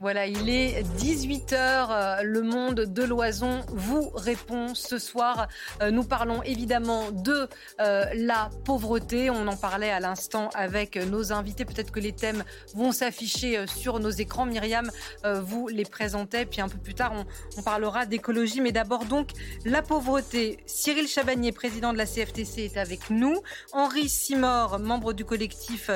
Voilà, il est 18h, euh, le monde de l'oison vous répond ce soir. Euh, nous parlons évidemment de euh, la pauvreté. On en parlait à l'instant avec nos invités. Peut-être que les thèmes vont s'afficher sur nos écrans. Myriam vous les présentait. Puis un peu plus tard, on, parlera d'écologie. Mais d'abord donc, la pauvreté. Cyril Chabagnier, président de la CFTC, est avec nous. Henri Simor, membre du collectif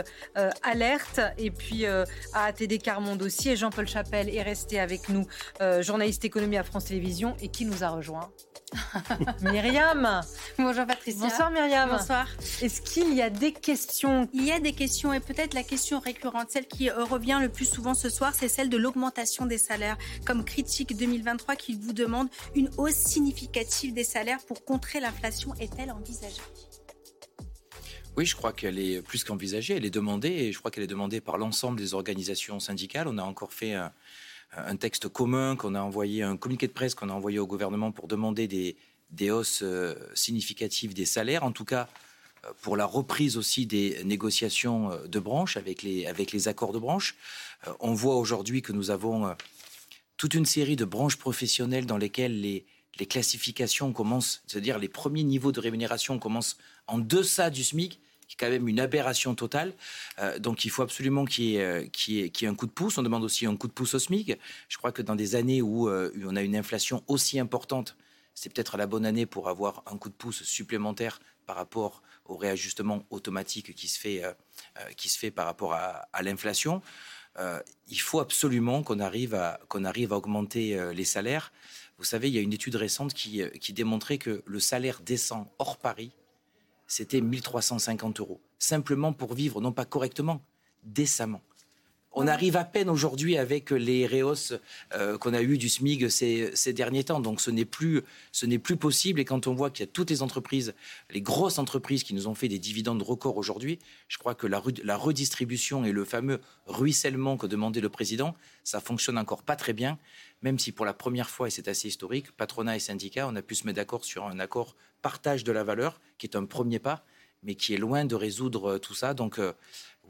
Alerte. Et puis à ATD Carmonde aussi. Et Jean-Paul Chapelle est resté avec nous, euh, journaliste économie à France Télévisions, et qui nous a rejoint Myriam. Bonjour Patricia. Bonsoir Myriam. Bonsoir. Est-ce qu'il y a des questions Il y a des questions et peut-être la question récurrente, celle qui revient le plus souvent ce soir, c'est celle de l'augmentation des salaires. Comme critique 2023 qui vous demande une hausse significative des salaires pour contrer l'inflation est-elle envisagée oui, je crois qu'elle est plus qu'envisagée, elle est demandée, et je crois qu'elle est demandée par l'ensemble des organisations syndicales. On a encore fait un, texte commun qu'on a envoyé, un communiqué de presse qu'on a envoyé au gouvernement pour demander des, des hausses euh, significatives des salaires, en tout cas euh, pour la reprise aussi des négociations euh, de branche avec les, avec les accords de branche. On voit aujourd'hui que nous avons toute une série de branches professionnelles dans lesquelles les, les classifications commencent, c'est-à-dire les premiers niveaux de rémunération commencent en deçà du SMIC, qui est quand même une aberration totale. Euh, donc il faut absolument qu'il y, ait, euh, un coup de pouce. On demande aussi un coup de pouce au SMIC. Je crois que dans des années où euh, on a une inflation aussi importante, c'est peut-être la bonne année pour avoir un coup de pouce supplémentaire par rapport au réajustement automatique qui se fait, qui se fait par rapport à, l'inflation. il faut absolument qu'on arrive, à, arrive à augmenter les salaires. Vous savez, il y a une étude récente qui, qui démontrait que le salaire descend hors Paris c'était 1350 euros. Simplement pour vivre, non pas correctement, décemment. On arrive à peine aujourd'hui avec les réhausses euh, qu'on a eues du SMIG ces, derniers temps. Donc ce n'est plus, plus possible. Et quand on voit qu'il y a toutes les entreprises, les grosses entreprises qui nous ont fait des dividendes records aujourd'hui, je crois que la, la, redistribution et le fameux ruissellement que demandait le président, ça fonctionne encore pas très bien. Même si pour la première fois, et c'est assez historique, patronat et syndicats, on a pu se mettre d'accord sur un accord partage de la valeur, qui est un premier pas, mais qui est loin de résoudre tout ça. Donc euh,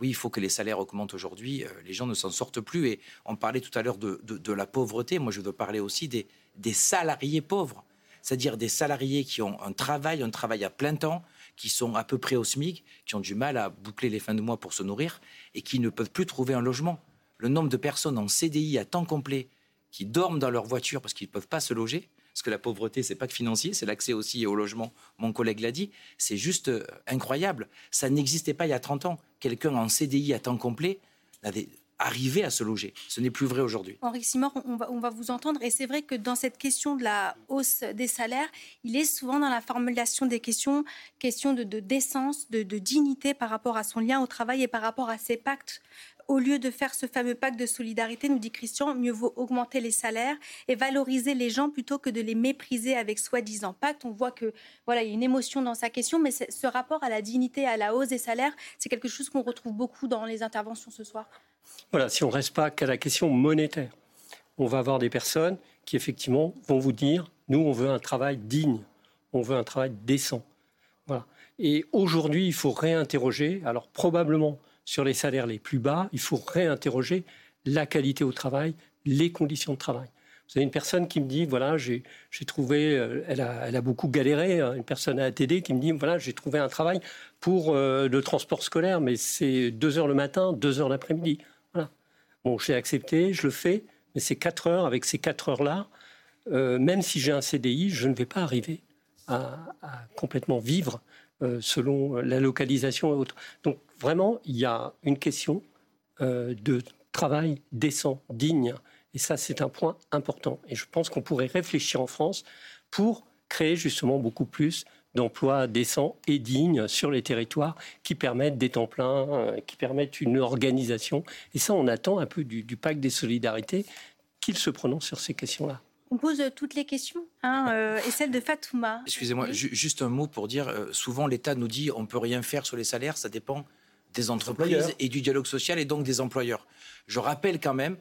oui, il faut que les salaires augmentent aujourd'hui. Euh, les gens ne s'en sortent plus. Et on parlait tout à l'heure de, la pauvreté. Moi, je veux parler aussi des, salariés pauvres, c'est-à-dire des salariés qui ont un travail, un travail à plein temps, qui sont à peu près au SMIC, qui ont du mal à boucler les fins de mois pour se nourrir et qui ne peuvent plus trouver un logement. Le nombre de personnes en CDI à temps complet qui dorment dans leur voiture parce qu'ils ne peuvent pas se loger, parce que la pauvreté, c'est pas que financier, c'est l'accès aussi au logement. Mon collègue l'a dit, c'est juste euh, incroyable. Ça n'existait pas il y a 30 ans. Quelqu'un en CDI à temps complet n'avait arrivé à se loger. Ce n'est plus vrai aujourd'hui. Henri Simor, on va, vous entendre. Et c'est vrai que dans cette question de la hausse des salaires, il est souvent dans la formulation des questions, question de, décence, de, de, dignité par rapport à son lien au travail et par rapport à ses pactes au lieu de faire ce fameux pacte de solidarité, nous dit Christian, mieux vaut augmenter les salaires et valoriser les gens plutôt que de les mépriser avec soi-disant pacte. On voit que voilà, il y a une émotion dans sa question, mais ce rapport à la dignité, à la hausse des salaires, c'est quelque chose qu'on retrouve beaucoup dans les interventions ce soir. Voilà, si on ne reste pas qu'à la question monétaire, on va avoir des personnes qui effectivement vont vous dire, nous, on veut un travail digne, on veut un travail décent. Voilà. Et aujourd'hui, il faut réinterroger, alors probablement sur les salaires les plus bas, il faut réinterroger la qualité au travail, les conditions de travail. Vous avez une personne qui me dit, voilà, j'ai trouvé, euh, elle a, beaucoup galéré, hein, une personne à ATD qui me dit, voilà, j'ai trouvé un travail pour euh, le transport scolaire, mais c'est deux heures le matin, deux heures l'après-midi. Voilà. Bon, j'ai accepté, je le fais, mais c'est quatre heures, avec ces quatre heures-là, euh, même si j'ai un CDI, je ne vais pas arriver à, complètement vivre selon la localisation et autres. Donc, vraiment, il y a une question euh, de travail décent, digne. Et ça, c'est un point important. Et je pense qu'on pourrait réfléchir en France pour créer justement beaucoup plus d'emplois décents et dignes sur les territoires qui permettent des temps pleins, euh, qui permettent une organisation. Et ça, on attend un peu du, pacte des solidarités qu'il se prononce sur ces questions-là. On pose toutes les questions, hein, euh, et celle de Fatouma. Excusez-moi, juste un mot pour dire, souvent l'État nous dit on peut rien faire sur les salaires, ça dépend des entreprises et du dialogue social et donc des employeurs. Je rappelle quand même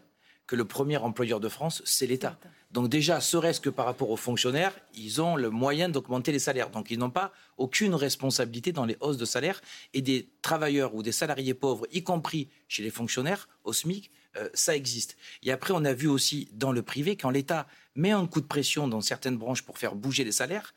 que le premier employeur de France, c'est l'État. Donc déjà, serait-ce que par rapport aux fonctionnaires, ils ont le moyen d'augmenter les salaires. Donc ils n'ont pas aucune responsabilité dans les hausses de salaire. Et des travailleurs ou des salariés pauvres, y compris chez les fonctionnaires, au SMIC, euh, ça existe. Et après, on a vu aussi dans le privé, quand l'État met un coup de pression dans certaines branches pour faire bouger les salaires,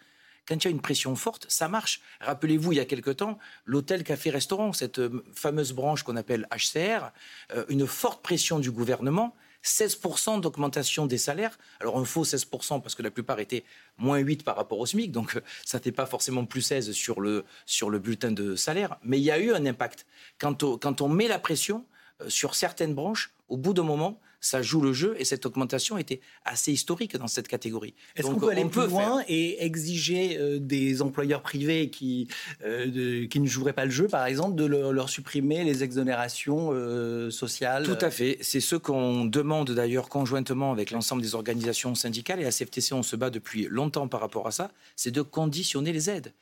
quand il y a une pression forte, ça marche. Rappelez-vous, il y a quelque temps, l'hôtel café-restaurant, cette euh, fameuse branche qu'on appelle HCR, euh, une forte pression du gouvernement 16% d'augmentation des salaires. Alors un faux 16% parce que la plupart étaient moins 8 par rapport au SMIC, donc euh, ça fait pas forcément plus 16 sur le, sur le bulletin de salaire, mais il y a eu un impact. Quand quand on met la pression sur certaines branches, au bout d'un moment, ça joue le jeu et cette augmentation était assez historique dans cette catégorie. Est-ce qu'on peut aller plus loin et exiger euh, des employeurs privés qui, euh, qui ne joueraient pas le jeu, par exemple, de leur, supprimer les exonérations euh, sociales Tout à fait. C'est ce qu'on demande d'ailleurs conjointement avec l'ensemble des organisations syndicales et à CFTC, on se bat depuis longtemps par rapport à ça, c'est de conditionner les aides.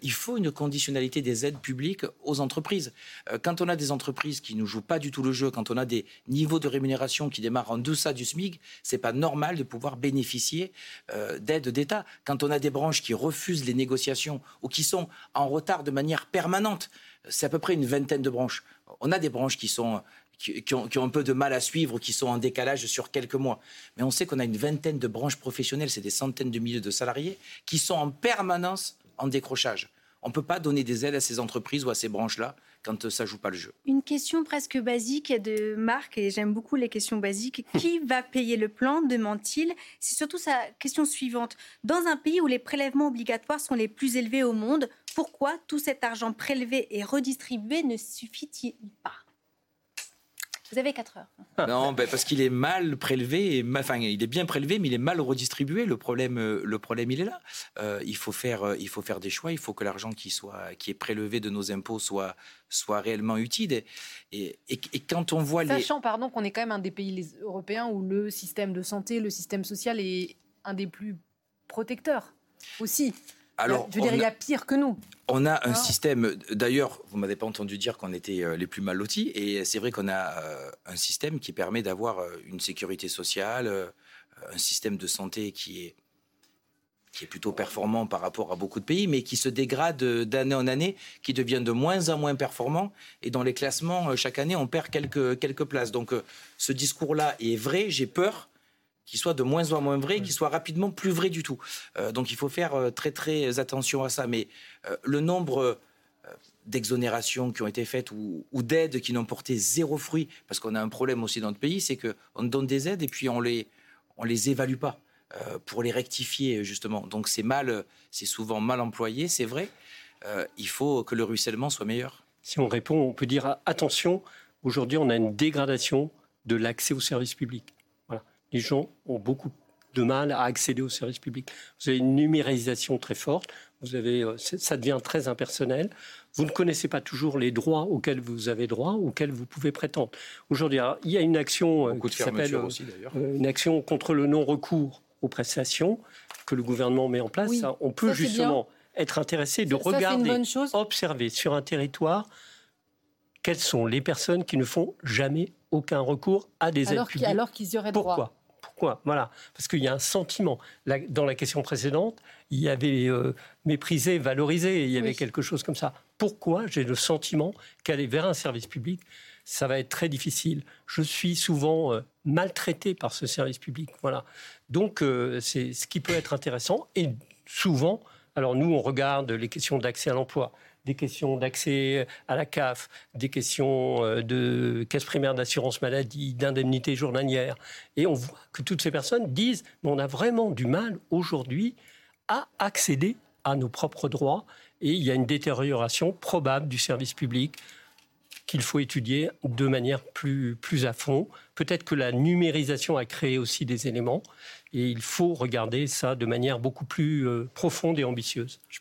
il faut une conditionnalité des aides publiques aux entreprises. quand on a des entreprises qui ne jouent pas du tout le jeu, quand on a des niveaux de rémunération qui démarre en deçà du SMIC, c'est pas normal de pouvoir bénéficier euh, d'aides d'État. Quand on a des branches qui refusent les négociations ou qui sont en retard de manière permanente, c'est à peu près une vingtaine de branches. On a des branches qui sont qui, ont, un peu de mal à suivre, qui sont en décalage sur quelques mois. Mais on sait qu'on a une vingtaine de branches professionnelles, c'est des centaines de milliers de salariés, qui sont en permanence en décrochage. On ne peut pas donner des aides à ces entreprises ou à ces branches-là quand euh, ça joue pas le jeu. Une question presque basique de Marc, et j'aime beaucoup les questions basiques. Qui va payer le plan demande-t-il. C'est surtout sa question suivante. Dans un pays où les prélèvements obligatoires sont les plus élevés au monde, pourquoi tout cet argent prélevé et redistribué ne suffit-il pas? Vous avez 4 heures. Non, ben parce qu'il est mal prélevé, et, enfin il est bien prélevé, mais il est mal redistribué. Le problème, euh, le problème il est là. Euh, il, faut faire, euh, il faut faire des choix, il faut que l'argent qui, soit, qui est prélevé de nos impôts soit, soit réellement utile. Et, et, quand on voit Sachant, les... Sachant, pardon, qu'on est quand même un des pays européens où le système de santé, le système social est un des plus protecteurs aussi. Alors, je veux dire, il y a pire que nous. On a un ah. système, d'ailleurs, vous m'avez pas entendu dire qu'on était euh, les plus mal lotis, et c'est vrai qu'on a euh, un système qui permet d'avoir euh, une sécurité sociale, un système de santé qui est, qui est plutôt performant par rapport à beaucoup de pays, mais qui se dégrade d'année en année, qui devient de moins en moins performant, et dans les classements, chaque année, on perd quelques, quelques places. Donc ce discours-là est vrai, j'ai peur qui soit de moins en moins vrai, qui soit rapidement plus vrai du tout. Euh, donc il faut faire euh, très très attention à ça. Mais euh, le nombre d'exonérations qui ont été faites ou, d'aides qui n'ont porté zéro fruit, parce qu'on a un problème aussi dans notre pays, c'est qu'on donne des aides et puis on les on les évalue pas pour les rectifier justement. Donc c'est mal, c'est souvent mal employé, c'est vrai. il faut que le ruissellement soit meilleur. Si on répond, on peut dire attention. Aujourd'hui, on a une dégradation de l'accès aux services publics les gens ont beaucoup de mal à accéder aux services publics. Vous avez une numérisation très forte, vous avez, euh, ça devient très impersonnel. Vous ne connaissez pas toujours les droits auxquels vous avez droit, auxquels vous pouvez prétendre. Aujourd'hui, il y a une action euh, qui s'appelle euh, une action contre le non-recours aux prestations que le gouvernement met en place. on peut justement être intéressé de regarder, observer sur un territoire quelles sont les personnes qui ne font jamais aucun recours à des aides publiques. Alors qu'ils y auraient droit. Voilà, parce qu'il y a un sentiment. dans la question précédente, il y avait euh, méprisé, valorisé, il y avait quelque chose comme ça. Pourquoi j'ai le sentiment qu'aller vers un service public, ça va être très difficile? Je suis souvent euh, maltraité par ce service public. Voilà. Donc, euh, c'est ce qui peut être intéressant. Et souvent, alors nous, on regarde les questions d'accès à l'emploi des questions d'accès à la CAF, des questions euh, de caisse primaire d'assurance maladie, d'indemnité journalière. Et on voit que toutes ces personnes disent on a vraiment du mal aujourd'hui à accéder à nos propres droits et il y a une détérioration probable du service public qu'il faut étudier de manière plus, plus à fond. Peut-être que la numérisation a créé aussi des éléments. Et il faut regarder ça de manière beaucoup plus euh, profonde et ambitieuse. Je,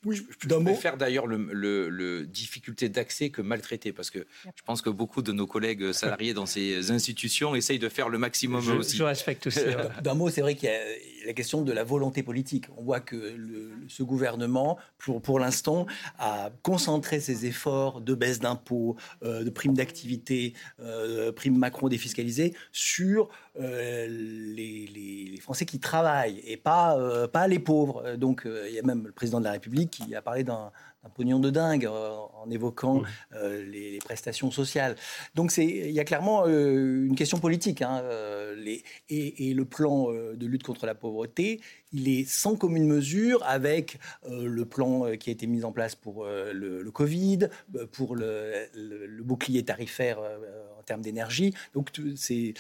préfère d'ailleurs le, difficulté d'accès que maltraité, parce que je pense que beaucoup de nos collègues salariés dans ces institutions essayent de faire le maximum aussi. Je respecte aussi. D'un mot, c'est vrai qu'il y a la question de la volonté politique. On voit que ce gouvernement, pour, pour l'instant, a concentré ses efforts de baisse d'impôts, euh, de primes d'activité, euh, primes Macron défiscalisées sur euh, les, les, Français qui travaillent et pas, euh, pas les pauvres. Donc il y a même le président de la République qui a parlé d'un un pognon de dingue euh, en évoquant euh, les, prestations sociales. Donc il y a clairement euh, une question politique. Hein, et, le plan de lutte contre la pauvreté, il est sans commune mesure avec le plan qui a été mis en place pour le, Covid, pour le, le bouclier tarifaire termes d'énergie. Donc, c'est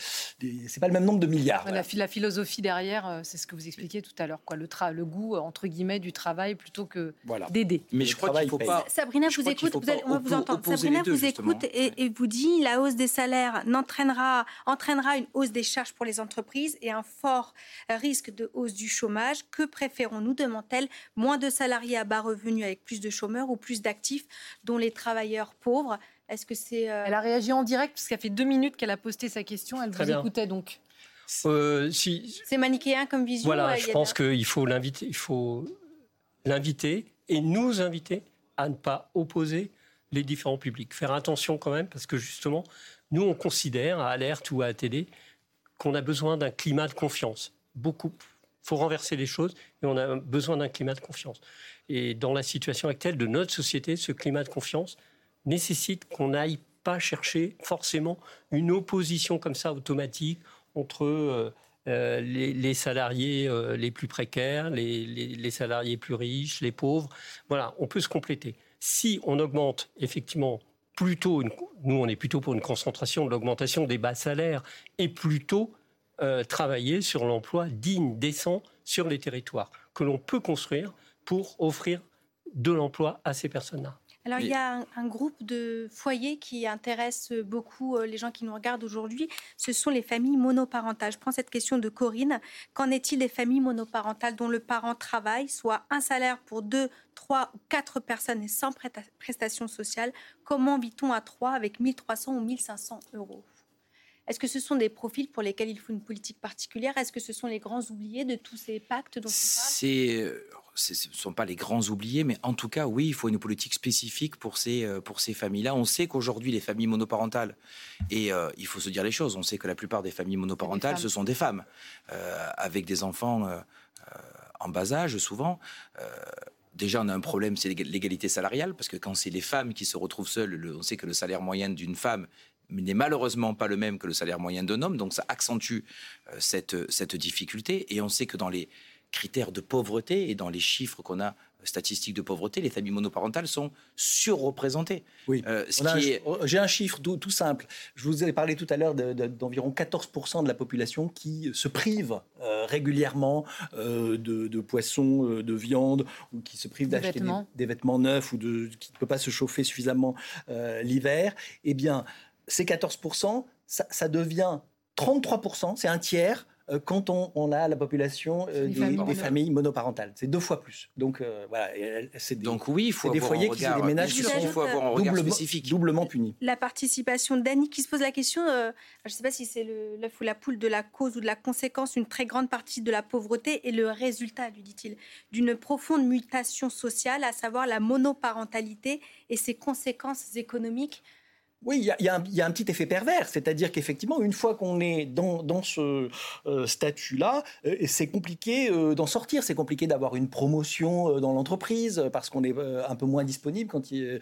pas le même nombre de milliards. La, la philosophie derrière, euh, c'est ce que vous expliquiez tout à l'heure, quoi. Le, tra le goût, entre guillemets, du travail plutôt que d'aider. Mais je crois qu'il faut pas. Sabrina vous écoute, vous allez, on va vous entendre. Sabrina vous écoute et, et, vous dit la hausse des salaires n'entraînera entraînera une hausse des charges pour les entreprises et un fort risque de hausse du chômage. Que préférons-nous demande-t-elle Moins de salariés à bas revenus avec plus de chômeurs ou plus d'actifs dont les travailleurs pauvres? Est-ce que c'est euh, Elle a réagi en direct parce qu'elle fait deux minutes qu'elle a posté sa question. Elle vous écoutait donc. Euh, si... C'est manichéen comme vision. Voilà, je pense qu'il faut l'inviter, il faut l'inviter et nous inviter à ne pas opposer les différents publics. Faire attention quand même parce que justement, nous on considère à Alerte ou à télé qu'on a besoin d'un climat de confiance. Beaucoup. Il faut renverser les choses et on a besoin d'un climat de confiance. Et dans la situation actuelle de notre société, ce climat de confiance, nécessite qu'on n'aille pas chercher forcément une opposition comme ça automatique entre euh, euh, les, salariés euh, les plus précaires, les, salariés plus riches, les pauvres. Voilà, on peut se compléter. Si on augmente effectivement plutôt, nous on est plutôt pour une concentration de l'augmentation des bas salaires et plutôt travailler sur l'emploi digne, décent sur les territoires que l'on peut construire pour offrir de l'emploi à ces personnes-là. Alors, il y a un, groupe de foyers qui intéresse beaucoup euh, les gens qui nous regardent aujourd'hui. Ce sont les familles monoparentales. Je prends cette question de Corinne. Qu'en est-il des familles monoparentales dont le parent travaille, soit un salaire pour deux, trois ou quatre personnes et sans prestation sociale? Comment vit-on à trois avec 1300 ou 1500 euros? Est-ce que ce sont des profils pour lesquels il faut une politique particulière? Est-ce que ce sont les grands oubliés de tous ces pactes dont on parle? Ce ne sont pas les grands oubliés, mais en tout cas, oui, il faut une politique spécifique pour ces, euh, pour ces familles-là. On sait qu'aujourd'hui, les familles monoparentales, et euh, il faut se dire les choses, on sait que la plupart des familles monoparentales, ce sont des femmes, euh, avec des enfants en bas âge, souvent. Déjà, on a un problème, c'est l'égalité salariale, parce que quand c'est les femmes qui se retrouvent seules, on sait que le salaire moyen d'une femme n'est malheureusement pas le même que le salaire moyen d'un homme, donc ça accentue cette, cette difficulté. Et on sait que dans les critères de pauvreté et dans les chiffres qu'on a euh, statistiques de pauvreté, les familles monoparentales sont surreprésentées. Oui. Euh, j'ai un chiffre tout, simple. Je vous ai parlé tout à l'heure d'environ 14% de la population qui se prive euh, régulièrement de, poissons, de viande, ou qui se prive d'acheter des, vêtements neufs ou de, qui ne peut pas se chauffer suffisamment l'hiver. Eh bien, ces 14%, ça, ça devient 33%, c'est un tiers euh, quand on, a la population euh, des, familles, monoparentales. C'est deux fois plus. Donc euh, voilà, c'est des, Donc oui, il faut des foyers qui sont des ménages qui sont faut avoir un regard doublement, spécifique. doublement punis. La participation d'Annie qui se pose la question, je ne sais pas si c'est l'œuf ou la poule de la cause ou de la conséquence, une très grande partie de la pauvreté et le résultat, lui dit-il, d'une profonde mutation sociale, à savoir la monoparentalité et ses conséquences économiques oui, il y, a, un petit effet pervers, c'est-à-dire qu'effectivement, une fois qu'on est dans, ce euh, statut-là, euh, c'est compliqué euh, d'en sortir, c'est compliqué d'avoir une promotion dans l'entreprise parce qu'on est un peu moins disponible quand il,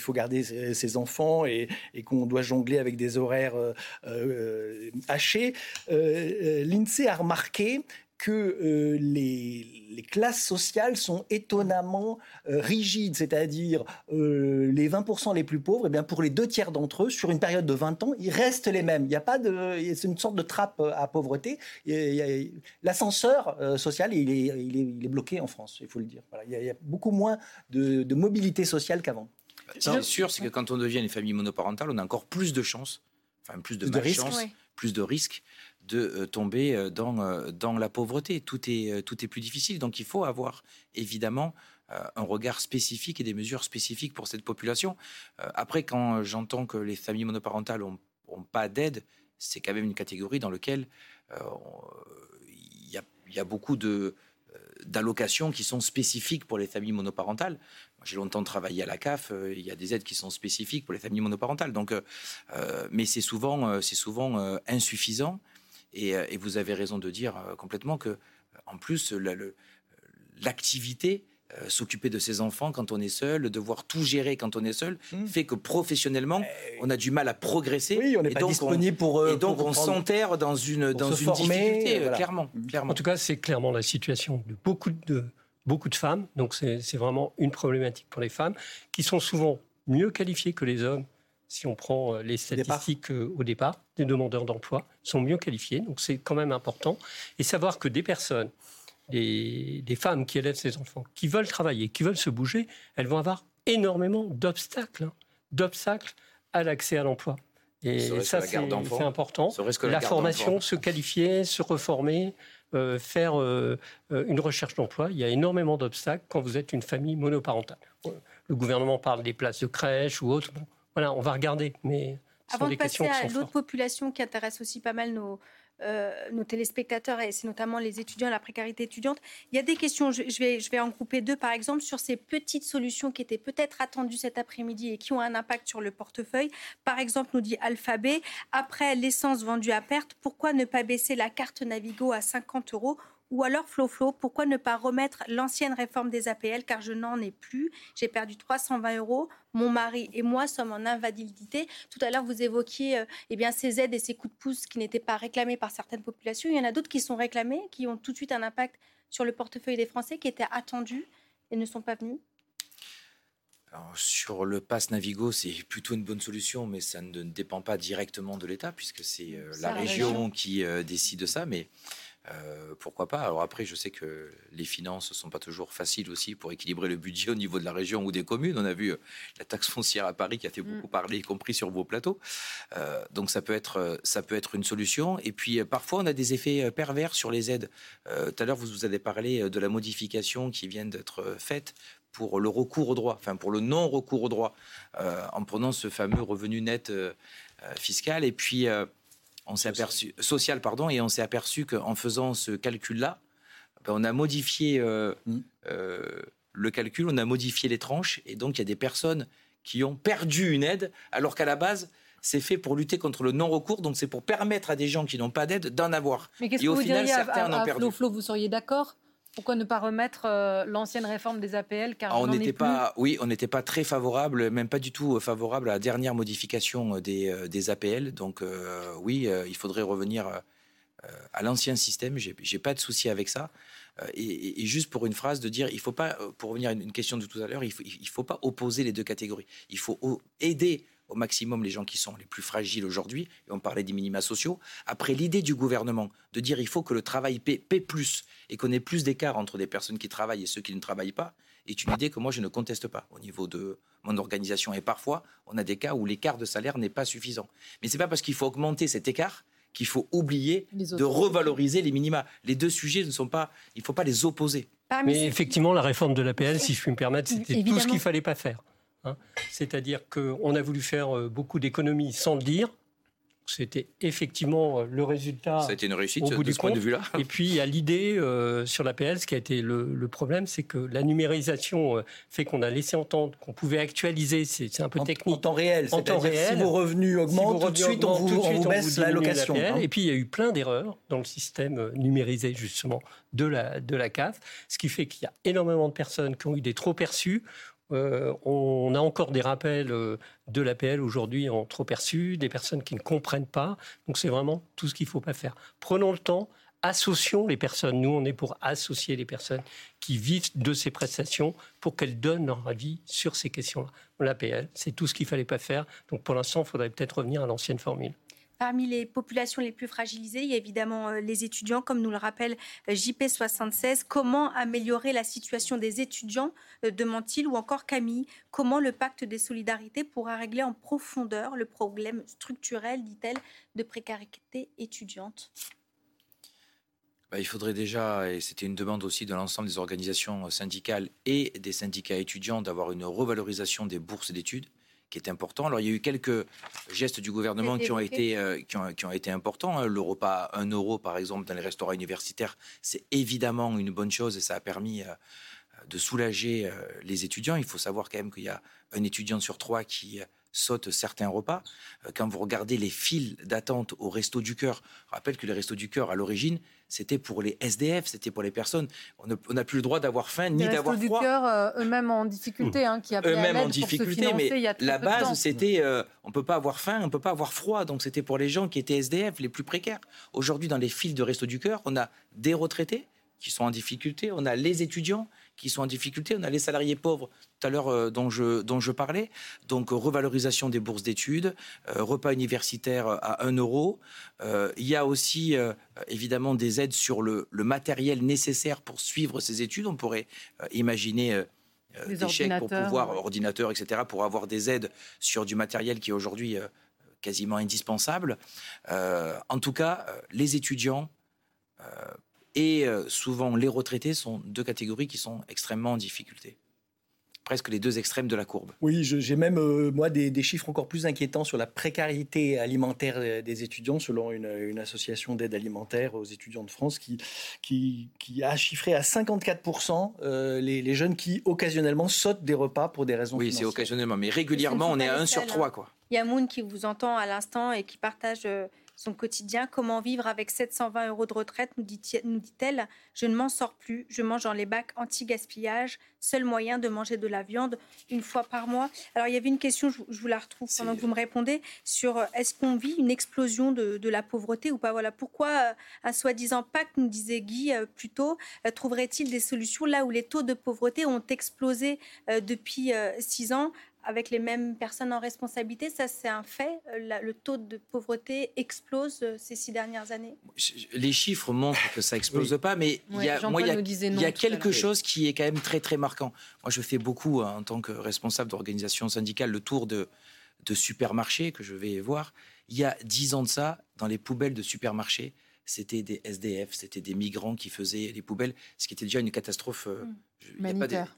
faut garder ses, enfants et, et qu'on doit jongler avec des horaires hachés. L'INSEE a remarqué que euh, les, classes sociales sont étonnamment euh, rigides, c'est-à-dire euh, les 20% les plus pauvres, et eh bien pour les deux tiers d'entre eux, sur une période de 20 ans, ils restent les mêmes. Il n'y a pas de, c'est une sorte de trappe à pauvreté. L'ascenseur social, il est, il, est, bloqué en France, il faut le dire. il, y a, beaucoup moins de, mobilité sociale qu'avant. Ce qui est sûr, c'est que quand on devient une famille monoparentale, on a encore plus de chances, enfin plus de, malchance, plus de risques de euh, tomber euh, dans, euh, dans la pauvreté. Tout est, tout est plus difficile. Donc il faut avoir évidemment un regard spécifique et des mesures spécifiques pour cette population. Après, quand j'entends que les familles monoparentales n'ont pas d'aide, c'est quand même une catégorie dans laquelle il y y a beaucoup de d'allocations qui sont spécifiques pour les familles monoparentales. J'ai longtemps travaillé à la CAF, il y a des aides qui sont spécifiques pour les familles monoparentales. Donc, mais c'est souvent, c'est souvent insuffisant. Et, et, vous avez raison de dire complètement que, en plus, l'activité euh, s'occuper de ses enfants quand on est seul, devoir tout gérer quand on est seul, hmm. fait que professionnellement, eh on a du mal à progresser. Oui, on n'est pas donc disponible pour. Euh, et donc on s'enterre dans une, dans une difficulté, euh, clairement, clairement. En tout cas, c'est clairement la situation de beaucoup de, beaucoup de femmes. Donc c'est vraiment une problématique pour les femmes qui sont souvent mieux qualifiées que les hommes. Si on prend les statistiques au départ, des demandeurs d'emploi sont mieux qualifiés. Donc c'est quand même important. Et savoir que des personnes des, femmes qui élèvent ces enfants, qui veulent travailler, qui veulent se bouger, elles vont avoir énormément d'obstacles, hein, d'obstacles à l'accès à l'emploi. Et ça, c'est important. La, la formation, se qualifier, se reformer, euh, faire euh, euh, une recherche d'emploi. Il y a énormément d'obstacles quand vous êtes une famille monoparentale. Le gouvernement parle des places de crèche ou autres. Voilà, on va regarder. Mais Avant de passer à l'autre population qui intéresse aussi pas mal nos, euh, nos téléspectateurs, et c'est notamment les étudiants, la précarité étudiante. Il y a des questions, je, vais, je vais en grouper deux par exemple, sur ces petites solutions qui étaient peut-être attendues cet après-midi et qui ont un impact sur le portefeuille. Par exemple, nous dit Alphabet, après l'essence vendue à perte, pourquoi ne pas baisser la carte Navigo à 50 euros ou alors, Flo Flo, pourquoi ne pas remettre l'ancienne réforme des APL car je n'en ai plus J'ai perdu 320 euros. Mon mari et moi sommes en invalidité. Tout à l'heure, vous évoquiez euh, eh bien, ces aides et ces coups de pouce qui n'étaient pas réclamés par certaines populations. Il y en a d'autres qui sont réclamés, qui ont tout de suite un impact sur le portefeuille des Français, qui étaient attendus et ne sont pas venus. sur le pass Navigo, c'est plutôt une bonne solution, mais ça ne dépend pas directement de l'État, puisque c'est euh, la, région, qui euh, décide de ça. Mais euh, pourquoi pas? Alors après, je sais que les finances ne sont pas toujours faciles aussi pour équilibrer le budget au niveau de la région ou des communes. On a vu euh, la taxe foncière à Paris qui a fait mm. beaucoup parler, y compris sur vos plateaux. Euh, donc ça peut être ça peut être une solution. Et puis parfois on a des effets pervers sur les aides. tout à l'heure vous, vous avez parlé de la modification qui vient d'être faite pour le recours au droit, enfin pour le non recours au droit, en prenant ce fameux revenu net fiscal. Et puis on s'est aperçu social pardon et on s'est aperçu qu'en faisant ce calcul là ben, on a modifié euh, mm. euh, le calcul on a modifié les tranches et donc il y a des personnes qui ont perdu une aide alors qu'à la base c'est fait pour lutter contre le non-recours, donc c'est pour permettre à des gens qui n'ont pas d'aide d'en avoir. Mais qu'est-ce que vous final, diriez certains à, à, Flo, vous seriez d'accord pourquoi ne pas remettre euh, l'ancienne réforme des APL car ah, on n'était pas, oui, on n'était pas très favorable, même pas du tout favorable à la dernière modification des, euh, des APL. Donc euh, oui, il faudrait revenir à l'ancien système. J'ai pas de souci avec ça. Et, juste pour une phrase de dire, il faut pas, pour revenir à une question de tout à l'heure, il faut, il faut pas opposer les deux catégories. Il faut aider au maximum les gens qui sont les plus fragiles aujourd'hui, et on parlait des minima sociaux. Après, l'idée du gouvernement de dire il faut que le travail paie, plus et qu'on ait plus d'écart entre des personnes qui travaillent et ceux qui ne travaillent pas, est une idée que moi je ne conteste pas au niveau de mon organisation. Et parfois, on a des cas où l'écart de salaire n'est pas suffisant. Mais c'est pas parce qu'il faut augmenter cet écart qu'il faut oublier de revaloriser les minima. Les deux sujets ne sont pas, il ne faut pas les opposer. Mais effectivement, la réforme de l'APL, si je puis me permettre, c'était tout ce qu'il fallait pas faire. Hein. C'est-à-dire qu'on a voulu faire euh, beaucoup d'économies sans le dire. C'était effectivement euh, le résultat. Ça a été une réussite au bout de ce point de vue-là. Et puis il y a l'idée euh, sur l'APL, ce qui a été le, problème, c'est que la numérisation fait qu'on a laissé entendre qu'on pouvait actualiser. C'est un peu technique. En temps réel. En temps réel. Si vos revenus augmentent, tout de suite on vous, baisse l'allocation. Hein. Et puis il y a eu plein d'erreurs dans le système numérisé justement de la de la CAF, ce qui fait qu'il y a énormément de personnes qui ont eu des trop perçus euh, on a encore des rappels euh, de l'APL aujourd'hui en trop perçus, des personnes qui ne comprennent pas. Donc c'est vraiment tout ce qu'il ne faut pas faire. Prenons le temps, associons les personnes. Nous, on est pour associer les personnes qui vivent de ces prestations pour qu'elles donnent leur avis sur ces questions-là. L'APL, c'est tout ce qu'il ne fallait pas faire. Donc pour l'instant, il faudrait peut-être revenir à l'ancienne formule. Parmi les populations les plus fragilisées, il y a évidemment euh, les étudiants, comme nous le rappelle euh, JP76. Comment améliorer la situation des étudiants, euh, demande-t-il, ou encore Camille Comment le pacte des solidarités pourra régler en profondeur le problème structurel, dit-elle, de précarité étudiante? Bah, il faudrait déjà, et c'était une demande aussi de l'ensemble des organisations syndicales et des syndicats étudiants, d'avoir une revalorisation des bourses d'études qui est important. Alors il y a eu quelques gestes du gouvernement qui ont, été, euh, qui, ont, qui ont, été importants. Hein. Le repas à 1 euro, par exemple, dans les restaurants universitaires, c'est évidemment une bonne chose et ça a permis euh, de soulager euh, les étudiants. Il faut savoir quand même qu'il y a un étudiant sur trois qui sautent certains repas. Euh, quand vous regardez les files d'attente au Resto du Cœur, rappelle que les Restos du Cœur, à l'origine, c'était pour les SDF, c'était pour les personnes. On n'a plus le droit d'avoir faim ni d'avoir froid. Les Restos du Cœur, euh, eux-mêmes en difficulté, hein, qui Eux-mêmes en difficulté, mais la base, c'était euh, on ne peut pas avoir faim, on ne peut pas avoir froid. Donc c'était pour les gens qui étaient SDF, les plus précaires. Aujourd'hui, dans les files de Restos du Cœur, on a des retraités qui sont en difficulté, on a les étudiants qui sont en difficulté. On a les salariés pauvres tout à l'heure euh, dont, je, dont je parlais. Donc revalorisation des bourses d'études, euh, repas universitaires à 1 euro. Euh, il y a aussi évidemment des aides sur le, matériel nécessaire pour suivre ces études. On pourrait imaginer des chèques pour pouvoir, ordinateurs, etc., pour avoir des aides sur du matériel qui est aujourd'hui quasiment indispensable. en tout cas, les étudiants et euh, souvent, les retraités sont deux catégories qui sont extrêmement en difficulté presque les deux extrêmes de la courbe. Oui, j'ai même, euh, moi, des, chiffres encore plus inquiétants sur la précarité alimentaire euh, des étudiants, selon une, association d'aide alimentaire aux étudiants de France qui, qui, a chiffré à 54% les, jeunes qui, occasionnellement, sautent des repas pour des raisons Oui, c'est occasionnellement, mais réguliquement, on est à 1 sur 3. Quoi. Il y a Moon qui vous entend à l'instant et qui partage son quotidien. Comment vivre avec 720 euros de retraite, nous dit-elle. Je ne m'en sors plus. Je mange dans les bacs anti-gaspillage. Seul moyen de manger de la viande une fois par mois. Alors, il y avait une question, je, vous la retrouve pendant que vous me répondez, sur euh, est-ce qu'on vit une explosion de, la pauvreté ou pas? Voilà. Pourquoi euh, un soi-disant pacte, nous disait Guy euh, plus tôt, trouverait-il des solutions là où les taux de pauvreté ont explosé depuis six ans? Avec les mêmes personnes en responsabilité. Ça, c'est un fait. Euh, le taux de pauvreté explose euh, ces six dernières années? Les chiffres montrent que ça explose pas, mais il y a, il y a, quelque chose qui est quand même très très marquant. Moi, je fais beaucoup hein, en tant que responsable d'organisation syndicale le tour de, de supermarchés que je vais voir. Il y a dix ans de ça, dans les poubelles de supermarchés, c'était des SDF, c'était des migrants qui faisaient les poubelles, ce qui était déjà une catastrophe. Euh, mmh. Il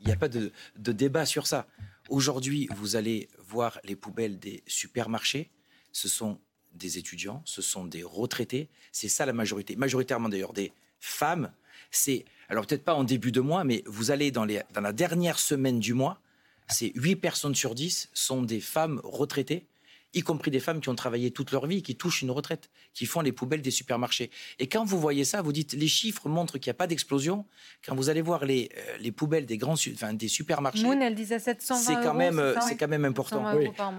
n'y a pas, de, débat sur ça. Aujourd'hui, vous allez voir les poubelles des supermarchés. Ce sont des étudiants, ce sont des retraités. C'est ça la majorité. Majoritairement d'ailleurs des femmes. C'est alors peut-être pas en début de mois, mais vous allez dans, dans la dernière semaine du mois, c'est 8 personnes sur 10 sont des femmes retraitées y compris des femmes qui ont travaillé toute leur vie, qui touchent une retraite, qui font les poubelles des supermarchés. Et quand vous voyez ça, vous dites, les chiffres montrent qu'il n'y a pas d'explosion. Quand vous allez voir les, euh, les poubelles des grands, enfin, des supermarchés, Moon, elle disait 720 c'est quand même, c'est quand même important.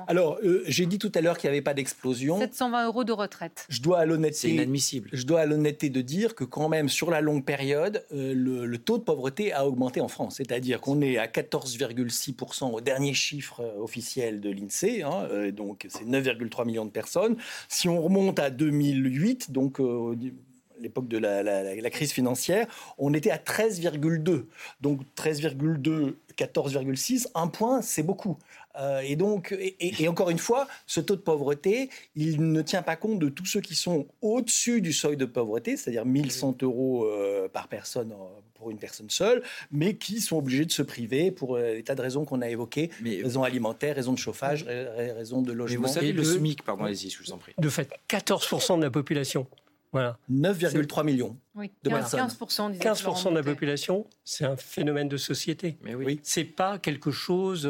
Alors, euh, j'ai dit tout à l'heure qu'il n'y avait pas d'explosion. 720 euros de retraite. Je dois à l'honnêteté, c'est inadmissible. Je dois à l'honnêteté de dire que quand même sur la longue période, euh, le, taux de pauvreté a augmenté en France. C'est-à-dire qu'on est à 14,6% au dernier chiffre officiel de l'Insee, hein, donc c'est 9,3 millions de personnes. Si on remonte à 2008, donc euh, l'époque de la, crise financière, on était à 13,2. Donc 13,2, 14,6, un point, c'est beaucoup. Euh, et donc, et, encore une fois, ce taux de pauvreté, il ne tient pas compte de tous ceux qui sont au-dessus du seuil de pauvreté, c'est-à-dire 1100 euros euh, par personne pour une personne seule, mais qui sont obligés de se priver pour des tas de raisons qu'on a évoquées, raisons alimentaires, raisons de chauffage, raisons de logement. Mais vous savez, le SMIC, pardon, allez-y, je vous en prie. De fait, 14% de la population voilà. 9,3 millions oui, de 15, 15%, 15 de la population, c'est un phénomène de société. Mais oui. C'est pas quelque chose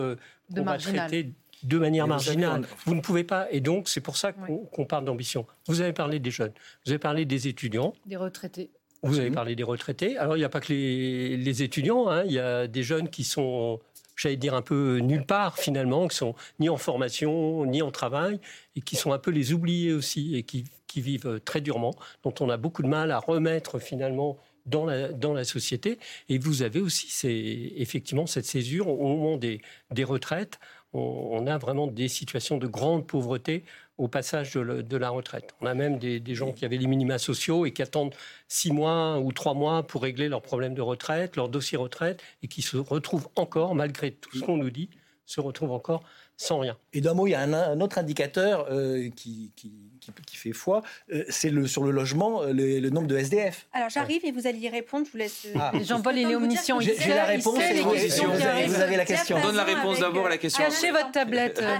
euh, qu'on va traiter de manière marginale. Vous ne pouvez pas. Et donc, c'est pour ça qu'on parle d'ambition. Vous avez parlé des jeunes, vous avez parlé des étudiants. Des retraités. Vous avez parlé des retraités. Alors, il n'y a pas que les, étudiants. Hein. Il y a des jeunes qui sont j'allais dire un peu nulle part finalement, qui sont ni en formation, ni en travail, et qui sont un peu les oubliés aussi, et qui, vivent très durement, dont on a beaucoup de mal à remettre finalement dans la, dans la société. Et vous avez aussi effectivement cette césure au moment des, des retraites. on, a vraiment des situations de grande pauvreté au passage de, la retraite. On a même des, gens qui avaient les minima sociaux et qui attendent six mois ou trois mois pour régler leurs problèmes de retraite, leur dossier retraite, et qui se retrouvent encore, malgré tout ce qu'on nous dit, se retrouvent encore sans rien. Et d'un mot, il y a un, autre indicateur euh, qui qui, fait foi, euh, c'est le, sur le logement, euh, le, nombre de SDF. Alors j'arrive et vous allez y répondre, je vous laisse. Ah. Jean-Paul, il est omniscient. J'ai la réponse et vous, vous, avez la question. On donne la réponse d'abord à la question. Cachez votre tablette, ah,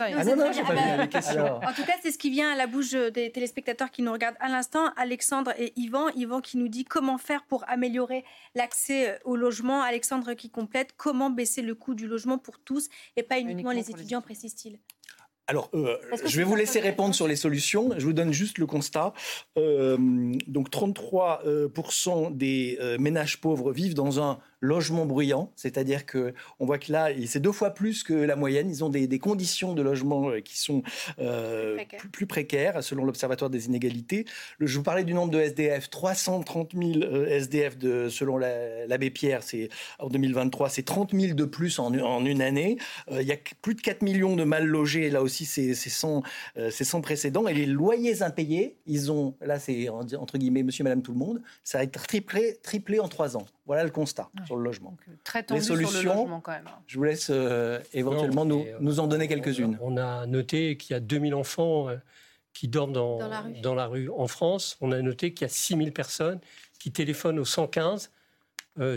ah. En tout cas, c'est ce qui vient à la bouche des téléspectateurs qui nous regardent à l'instant. Alexandre et Yvan. Yvan qui nous dit comment faire pour améliorer l'accès au logement? Alexandre qui complète comment baisser le coût du logement pour tous et pas uniquement, les étudiants, précise-t-il. Alors, euh, je vais vous laisser répondre sur les solutions. Je vous donne juste le constat. Euh, donc, 33% euh, des ménages pauvres vivent dans un logement bruyant, c'est-à-dire que on voit que là, c'est deux fois plus que la moyenne. Ils ont des, conditions de logement euh, qui sont euh, plus, précaires, selon l'Observatoire des inégalités. je vous parlais du nombre de SDF, 330 000 SDF de, selon l'abbé Pierre, c'est en 2023, c'est 30 000 de plus en, une année. Euh, il y a plus de 4 millions de mal logés. Là aussi, c'est sans, sans précédent. Et les loyers impayés, ils ont, là, c'est entre guillemets, Monsieur, Madame, tout le monde, ça a été triplé, triplé en trois ans. Voilà le constat sur le logement. Euh, très tendu Les solutions, sur le logement quand même. Je vous laisse euh, éventuellement nous, euh, nous, en donner quelques-unes. On a noté qu'il y a 2000 enfants qui dorment dans, dans, la rue. en France. On a noté qu'il y a 6000 personnes qui téléphonent au 115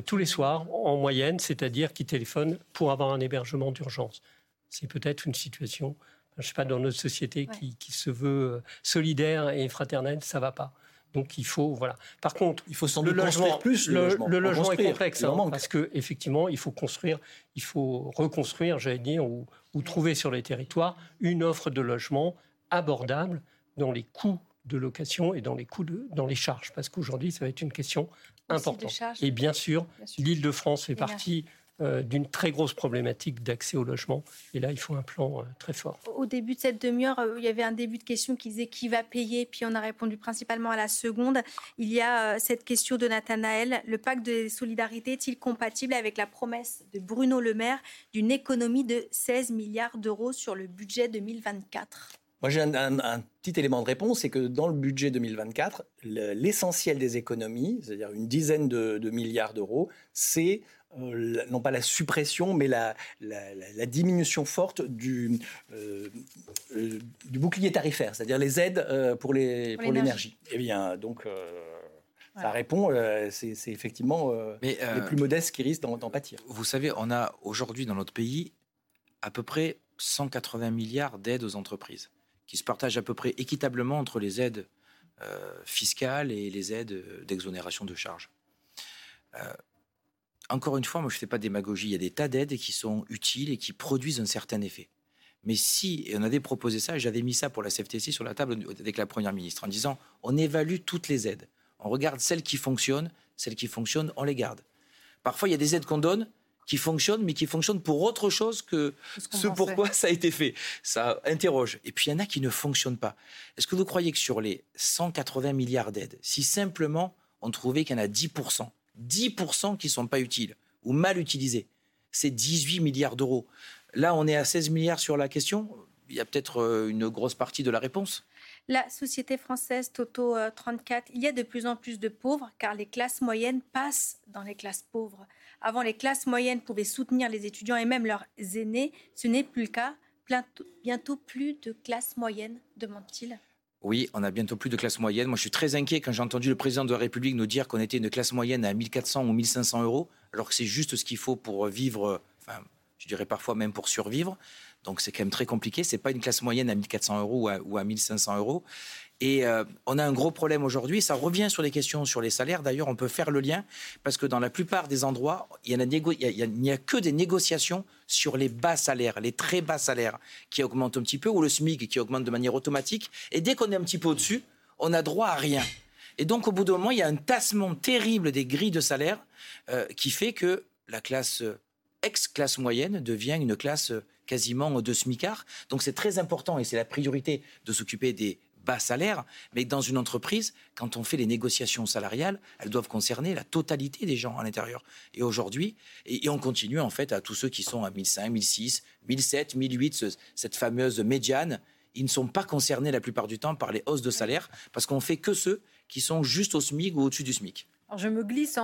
tous les soirs en moyenne, c'est-à-dire qui téléphonent pour avoir un hébergement d'urgence. C'est peut-être une situation, je ne sais pas, dans notre société qui, qui, se veut solidaire et fraternelle, ça ne va pas. Donc il faut voilà. Par contre, il faut sans le logement plus. Le, logement, est complexe hein, parce que effectivement, il faut construire, il faut reconstruire, j'allais dire, ou, trouver sur les territoires une offre de logement abordable dans les coûts de location et dans les coûts de, dans les charges, parce qu'aujourd'hui, ça va être une question importante. Et bien sûr, l'Île-de-France fait partie d'une très grosse problématique d'accès au logement. Et là, il faut un plan euh, très fort. Au début de cette demi-heure, euh, il y avait un début de question qui disait qui va payer, puis on a répondu principalement à la seconde. Il y a cette question de Nathanaël. Le pacte de solidarité est-il compatible avec la promesse de Bruno Le Maire d'une économie de 16 milliards d'euros sur le budget 2024 moi, j'ai un, petit élément de réponse, c'est que dans le budget 2024, l'essentiel des économies, c'est-à-dire une dizaine de milliards d'euros, c'est euh, non pas la suppression, mais la, diminution forte du, euh, euh, du bouclier tarifaire, c'est-à-dire les aides pour l'énergie. Eh bien, donc. Ça répond, c'est effectivement les plus modestes qui risquent d'en pâtir. Vous savez, on a aujourd'hui dans notre pays à peu près 180 milliards d'aides aux entreprises qui se partagent à peu près équitablement entre les aides fiscales et les aides d'exonération de charges encore une fois, moi je ne fais pas de démagogie, il y a des tas d'aides qui sont utiles et qui produisent un certain effet. Mais si, et on avait proposé ça, j'avais mis ça pour la CFTC sur la table avec la Première ministre, en disant on évalue toutes les aides. On regarde celles qui fonctionnent, celles qui fonctionnent, on les garde. Parfois, il y a des aides qu'on donne qui fonctionnent, mais qui fonctionnent pour autre chose que ce, pourquoi ça a été fait. Ça interroge. Et puis, il y en a qui ne fonctionnent pas. Est-ce que vous croyez que sur les 180 milliards d'aides, si simplement on trouvait qu'il y en a 10% 10% qui ne sont pas utiles ou mal utilisés. C'est 18 milliards d'euros. Là, on est à 16 milliards sur la question. Il y a peut-être euh, une grosse partie de la réponse. La société française Toto 34, euh, il y a de plus en plus de pauvres car les classes moyennes passent dans les classes pauvres. Avant, les classes moyennes pouvaient soutenir les étudiants et même leurs aînés. Ce n'est plus le cas. Bientôt plus de classes moyennes, demande-t-il. Oui, on a bientôt plus de classe moyenne. Moi, je suis très inquiet quand j'ai entendu le président de la République nous dire qu'on était une classe moyenne à 1400 ou 1500 euros, alors que c'est juste ce qu'il faut pour vivre, enfin, je dirais parfois même pour survivre. Donc, c'est quand même très compliqué. C'est pas une classe moyenne à 1400 euros ou à, ou à 1500 euros. Et euh, on a un gros problème aujourd'hui. Ça revient sur les questions sur les salaires. D'ailleurs, on peut faire le lien parce que dans la plupart des endroits, il n'y a, que des négociations sur les bas salaires, les très bas salaires qui augmentent un petit peu ou le SMIC qui augmente de manière automatique. Et dès qu'on est un petit peu au-dessus, on a droit à rien. Et donc, au bout d'un moment, il y a un tassement terrible des grilles de salaire euh, qui fait que la classe ex-classe moyenne devient une classe quasiment de smicard. Donc c'est très important et c'est la priorité de s'occuper des bas salaire, mais dans une entreprise, quand on fait les négociations salariales, elles doivent concerner la totalité des gens à l'intérieur. Et aujourd'hui, et, on continue en fait à tous ceux qui sont à 1005, 1006, 1007, 1008, cette fameuse médiane, ils ne sont pas concernés la plupart du temps par les hausses de salaire, parce qu'on fait que ceux qui sont juste au SMIC ou au-dessus du SMIC. Je me glisse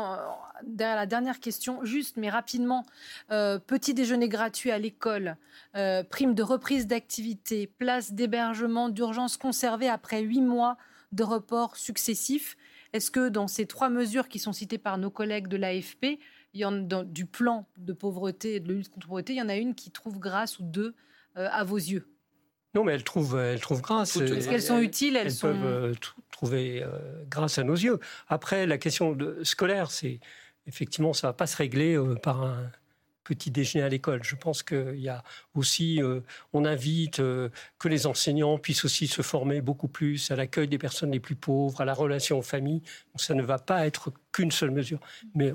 derrière la dernière question, juste mais rapidement. Euh, petit déjeuner gratuit à l'école, euh, prime de reprise d'activité, place d'hébergement d'urgence conservée après huit mois de report successifs. Est-ce que dans ces trois mesures qui sont citées par nos collègues de l'AFP, du plan de pauvreté et de lutte contre la pauvreté, il y en a une qui trouve grâce ou deux euh, à vos yeux? Non, mais elles trouvent, elles trouvent grâce. Est-ce qu'elles sont utiles? Elles, peuvent euh, trouver euh, grâce à nos yeux. Après, la question de, scolaire, c'est effectivement, ça ne va pas se régler euh, par un petit déjeuner à l'école. Je pense qu'il y a aussi, on invite que les enseignants puissent aussi se former beaucoup plus à l'accueil des personnes les plus pauvres, à la relation aux familles. Donc, ça ne va pas être qu'une seule mesure, mais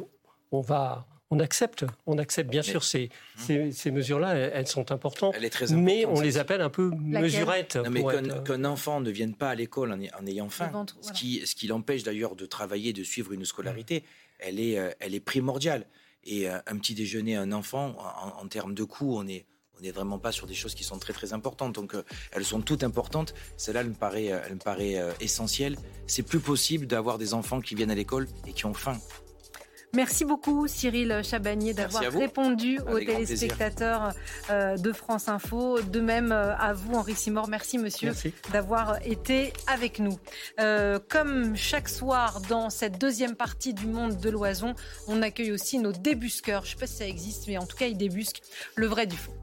on va on accepte, on accepte bien sûr ces, ces, mesures-là, elles, sont importantes, mais on les appelle un peu mesurettes. mais euh, qu'un enfant ne vienne pas à l'école en, ayant faim, ce, qui, ce qui l'empêche d'ailleurs de travailler, de suivre une scolarité, elle est, euh, elle est primordiale. Et euh, un petit déjeuner à un enfant, en, termes de coût, on est, on n'est vraiment pas sur des choses qui sont très très importantes. Donc elles sont toutes importantes. Celle-là, elle me paraît, elle me paraît essentielle. C'est plus possible d'avoir des enfants qui viennent à l'école et qui ont faim. Merci beaucoup Cyril Chabagnier d'avoir répondu aux téléspectateurs euh, de France Info. De même euh, à vous Henri Simor. Merci monsieur d'avoir été avec nous. Euh, comme chaque soir dans cette deuxième partie du monde de l'oison, on accueille aussi nos débusqueurs. Je ne sais pas si ça existe, mais en tout cas ils débusquent le vrai du faux.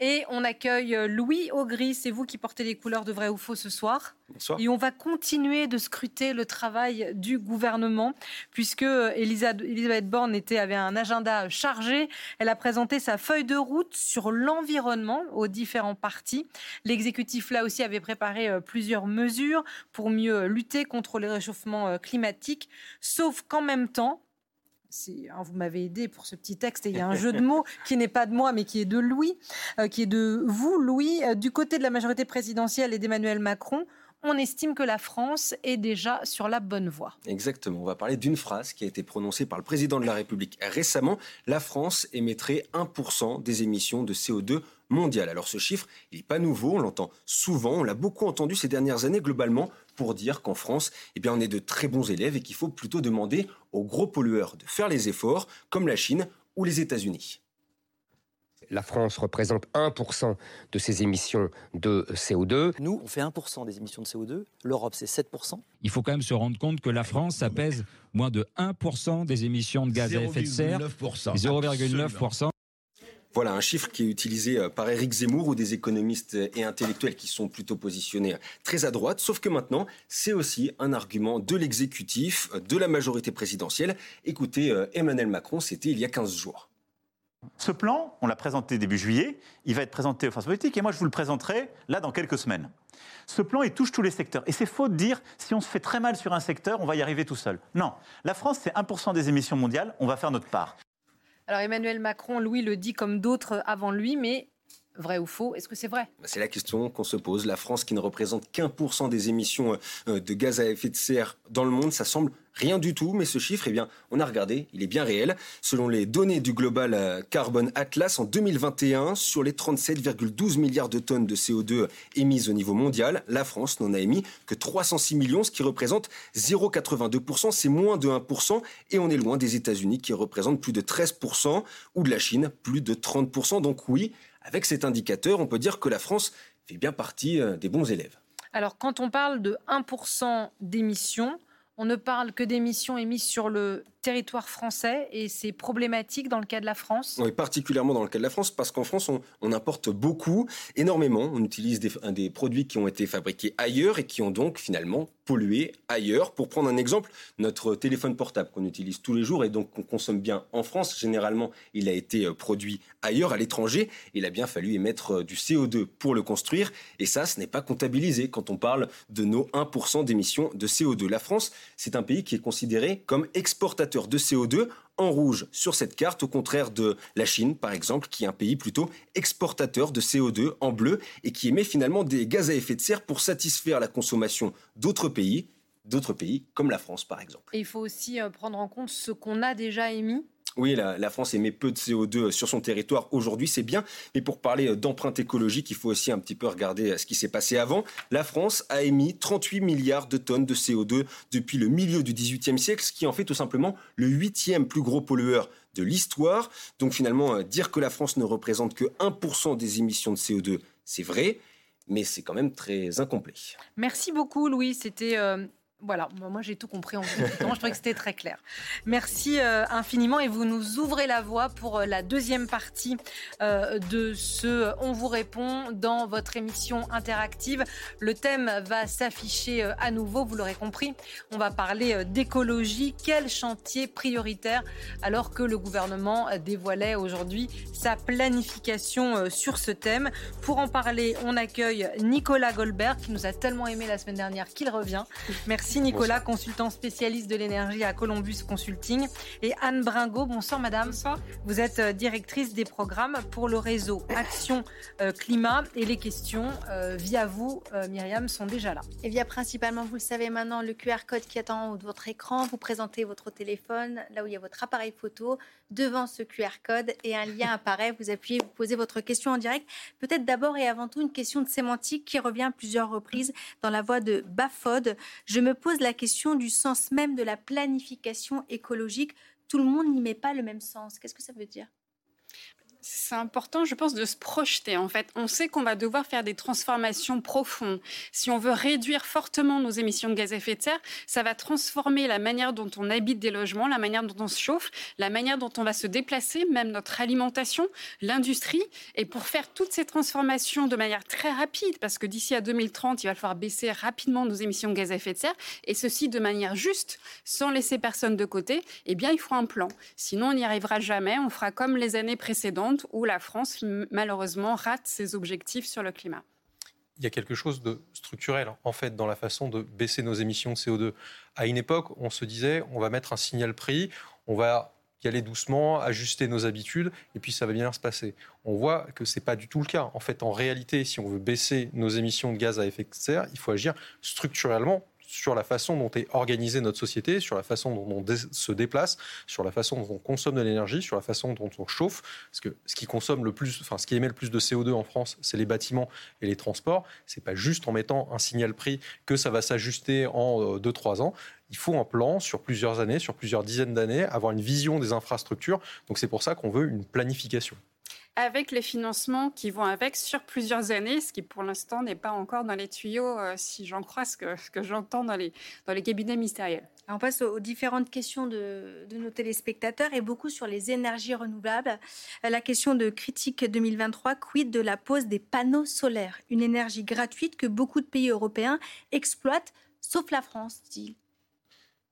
Et on accueille euh, Louis Augry, c'est vous qui portez les couleurs de vrai ou faux ce soir. Bonsoir. Et on va continuer de scruter le travail du gouvernement, puisque euh, Elisabeth Borne était, avait un agenda chargé. Elle a présenté sa feuille de route sur l'environnement aux différents partis. L'exécutif, là aussi, avait préparé euh, plusieurs mesures pour mieux lutter contre les réchauffements climatiques, sauf qu'en même temps, Hein, vous m'avez aidé pour ce petit texte et il y a un jeu de mots qui n'est pas de moi mais qui est de Louis, euh, qui est de vous, Louis. Euh, du côté de la majorité présidentielle et d'Emmanuel Macron, on estime que la France est déjà sur la bonne voie. Exactement. On va parler d'une phrase qui a été prononcée par le président de la République récemment. La France émettrait 1% des émissions de CO2 mondiales. Alors ce chiffre, il n'est pas nouveau, on l'entend souvent, on l'a beaucoup entendu ces dernières années globalement pour dire qu'en France, eh bien, on est de très bons élèves et qu'il faut plutôt demander aux gros pollueurs de faire les efforts, comme la Chine ou les États-Unis. La France représente 1% de ses émissions de CO2. Nous, on fait 1% des émissions de CO2. L'Europe, c'est 7%. Il faut quand même se rendre compte que la France, ça pèse moins de 1% des émissions de gaz à effet de serre. 0,9%. Voilà un chiffre qui est utilisé euh, par Éric Zemmour ou des économistes et intellectuels qui sont plutôt positionnés euh, très à droite. Sauf que maintenant, c'est aussi un argument de l'exécutif, euh, de la majorité présidentielle. Écoutez, Emmanuel Macron, c'était il y a 15 jours. Ce plan, on l'a présenté début juillet, il va être présenté aux forces politiques et moi je vous le présenterai là dans quelques semaines. Ce plan, il touche tous les secteurs. Et c'est faux de dire, si on se fait très mal sur un secteur, on va y arriver tout seul. Non, la France, c'est 1% des émissions mondiales, on va faire notre part. Alors Emmanuel Macron, Louis le dit comme d'autres avant lui, mais vrai ou faux Est-ce que c'est vrai? Bah, C'est la question qu'on se pose. La France, qui ne représente qu'un pour cent des émissions euh, de gaz à effet de serre dans le monde, ça semble Rien du tout, mais ce chiffre, eh bien, on a regardé, il est bien réel. Selon les données du Global euh, Carbon Atlas, en 2021, sur les 37,12 milliards de tonnes de CO2 émises au niveau mondial, la France n'en a émis que 306 millions, ce qui représente 0,82%, c'est moins de 1%, et on est loin des États-Unis qui représentent plus de 13%, ou de la Chine, plus de 30%. Donc oui, avec cet indicateur, on peut dire que la France fait bien partie euh, des bons élèves. Alors quand on parle de 1% d'émissions, on ne parle que d'émissions émises sur le territoire français et c'est problématique dans le cas de la France? Oui, particulièrement dans le cas de la France parce qu'en France, on, importe beaucoup, énormément. On utilise des, des, produits qui ont été fabriqués ailleurs et qui ont donc finalement pollué ailleurs. Pour prendre un exemple, notre téléphone portable qu'on utilise tous les jours et donc qu'on consomme bien en France, généralement, il a été euh, produit ailleurs, à l'étranger. Il a bien fallu émettre euh, du CO2 pour le construire et ça, ce n'est pas comptabilisé quand on parle de nos 1% d'émissions de CO2. La France, c'est un pays qui est considéré comme exportateur de CO2 en rouge sur cette carte, au contraire de la Chine, par exemple, qui est un pays plutôt exportateur de CO2 en bleu et qui émet finalement des gaz à effet de serre pour satisfaire la consommation d'autres pays, d'autres pays comme la France, par exemple. Il faut aussi euh, prendre en compte ce qu'on a déjà émis Oui, la, France émet peu de CO2 sur son territoire aujourd'hui, c'est bien. Mais pour parler d'empreinte écologique, il faut aussi un petit peu regarder ce qui s'est passé avant. La France a émis 38 milliards de tonnes de CO2 depuis le milieu du XVIIIe siècle, ce qui en fait tout simplement le huitième plus gros pollueur de l'histoire. Donc finalement, dire que la France ne représente que 1% des émissions de CO2, c'est vrai mais c'est quand même très incomplet. Merci beaucoup, Louis. C'était euh, voilà, moi j'ai tout compris en écoutant, je trouvais que c'était très clair. Merci euh, infiniment et vous nous ouvrez la voie pour euh, la deuxième partie euh, de ce On vous répond dans votre émission interactive. Le thème va s'afficher à nouveau, vous l'aurez compris. On va parler d'écologie, quel chantier prioritaire alors que le gouvernement dévoilait aujourd'hui sa planification sur ce thème? Pour en parler, on accueille Nicolas Goldberg qui nous a tellement aimé la semaine dernière qu'il revient. Merci Merci Nicolas, consultant spécialiste de l'énergie à Columbus Consulting. Et Anne Bringot, bonsoir madame. Bonsoir. Vous êtes euh, directrice des programmes pour le réseau Action euh, Climat. Et les questions euh, via vous, Myriam, sont déjà là. Et via principalement, vous le savez maintenant, le QR code qui est en haut de votre écran. Vous présentez votre téléphone, là où il y a votre appareil photo, devant ce QR code et un lien apparaît. Vous appuyez, vous posez votre question en direct. Peut-être d'abord et avant tout une question de sémantique qui revient à plusieurs reprises dans la voix de Bafod. Je me pose la question du sens même de la planification écologique. Tout le monde n'y met pas le même sens. Qu'est-ce que ça veut dire? C'est important, je pense, de se projeter. En fait, on sait qu'on va devoir faire des transformations profondes. Si on veut réduire fortement nos émissions de gaz à effet de serre, ça va transformer la manière dont on habite des logements, la manière dont on se chauffe, la manière dont on va se déplacer, même notre alimentation, l'industrie. Et pour faire toutes ces transformations de manière très rapide, parce que d'ici à 2030, il va falloir baisser rapidement nos émissions de gaz à effet de serre, et ceci de manière juste, sans laisser personne de côté, eh bien, il faut un plan. Sinon, on n'y arrivera jamais. On fera comme les années précédentes où la France, malheureusement, rate ses objectifs sur le climat il y a quelque chose de structurel, en fait, dans la façon de baisser nos émissions de CO2. À une époque, on se disait, on va mettre un signal prix, on va y aller doucement, ajuster nos habitudes, et puis ça va bien se passer. On voit que ce n'est pas du tout le cas. En fait, en réalité, si on veut baisser nos émissions de gaz à effet de serre, il faut agir structurellement sur la façon dont est organisée notre société, sur la façon dont on se déplace, sur la façon dont on consomme de l'énergie, sur la façon dont on chauffe. Parce que ce qui consomme le plus, enfin ce qui émet le plus de CO2 en France, c'est les bâtiments et les transports. C'est pas juste en mettant un signal prix que ça va s'ajuster en 2-3 euh, ans il faut un plan sur plusieurs années, sur plusieurs dizaines d'années, avoir une vision des infrastructures. Donc c'est pour ça qu'on veut une planification avec les financements qui vont avec sur plusieurs années, ce qui pour l'instant n'est pas encore dans les tuyaux, euh, si j'en crois ce que, que j'entends dans les, dans les cabinets ministériels. on passe aux différentes questions de, de, nos téléspectateurs et beaucoup sur les énergies renouvelables. Euh, la question de critique 2023, quid de la pose des panneaux solaires? Une énergie gratuite que beaucoup de pays européens exploitent, sauf la France, dit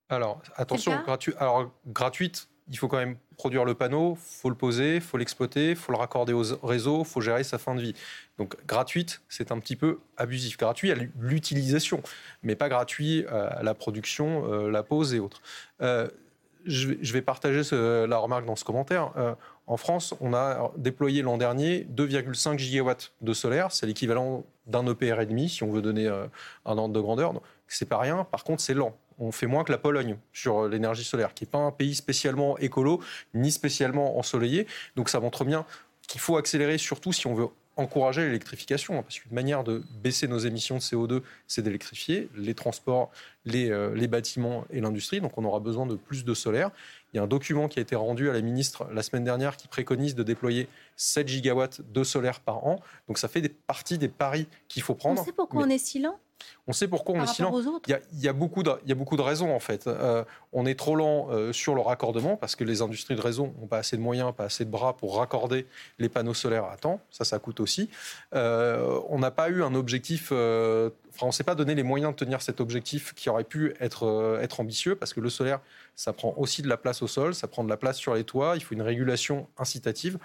Alors, attention, alors, gratuite, il faut quand même produire le panneau, faut le poser, faut l'exploiter, faut le raccorder au réseau, faut gérer sa fin de vie. Donc gratuite, c'est un petit peu abusif. Gratuit à l'utilisation, mais pas gratuit à la production, euh, la pose et autres. Euh, je, vais partager la remarque dans ce commentaire. Euh, en France, on a déployé l'an dernier 2,5 gigawatts de solaire. C'est l'équivalent d'un EPR et demi, si on veut donner un ordre de grandeur. C'est pas rien. Par contre, c'est lent on fait moins que la Pologne sur l'énergie solaire, qui n'est pas un pays spécialement écolo, ni spécialement ensoleillé. Donc ça montre bien qu'il faut accélérer, surtout si on veut encourager l'électrification, hein, parce qu'une manière de baisser nos émissions de CO2, c'est d'électrifier les transports, les, euh, les bâtiments et l'industrie. Donc on aura besoin de plus de solaire. Il y a un document qui a été rendu à la ministre la semaine dernière qui préconise de déployer 7 gigawatts de solaire par an. Donc ça fait des parties des paris qu'il faut prendre. On sait pourquoi on est si lent? On sait pourquoi on est si lent. Il y, a, beaucoup de, il y a beaucoup de raisons en fait. Euh, on est trop lent euh, sur le raccordement parce que les industries de réseau n'ont pas assez de moyens, pas assez de bras pour raccorder les panneaux solaires à temps. Ça, ça coûte aussi. Euh, on n'a pas eu un objectif. enfin, on ne s'est pas donné les moyens de tenir cet objectif qui aurait pu être, être ambitieux parce que le solaire, ça prend aussi de la place au sol, ça prend de la place sur les toits. Il faut une régulation incitative.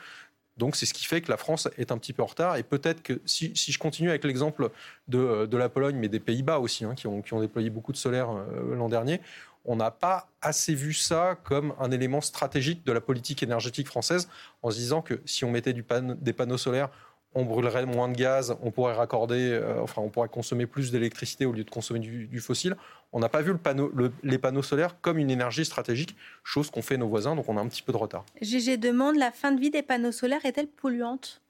Donc c'est ce qui fait que la France est un petit peu en retard. Et peut-être que si, je continue avec l'exemple de, la Pologne, mais des Pays-Bas aussi, hein, qui, ont, déployé beaucoup de solaire euh, l'an dernier, on n'a pas assez vu ça comme un élément stratégique de la politique énergétique française, en se disant que si on mettait des panneaux solaires on brûlerait moins de gaz, on pourrait raccorder, euh, enfin, on pourrait consommer plus d'électricité au lieu de consommer du, fossile. On n'a pas vu les panneaux solaires comme une énergie stratégique, chose qu'ont fait nos voisins, donc on a un petit peu de retard. GG demande la fin de vie des panneaux solaires est-elle polluante?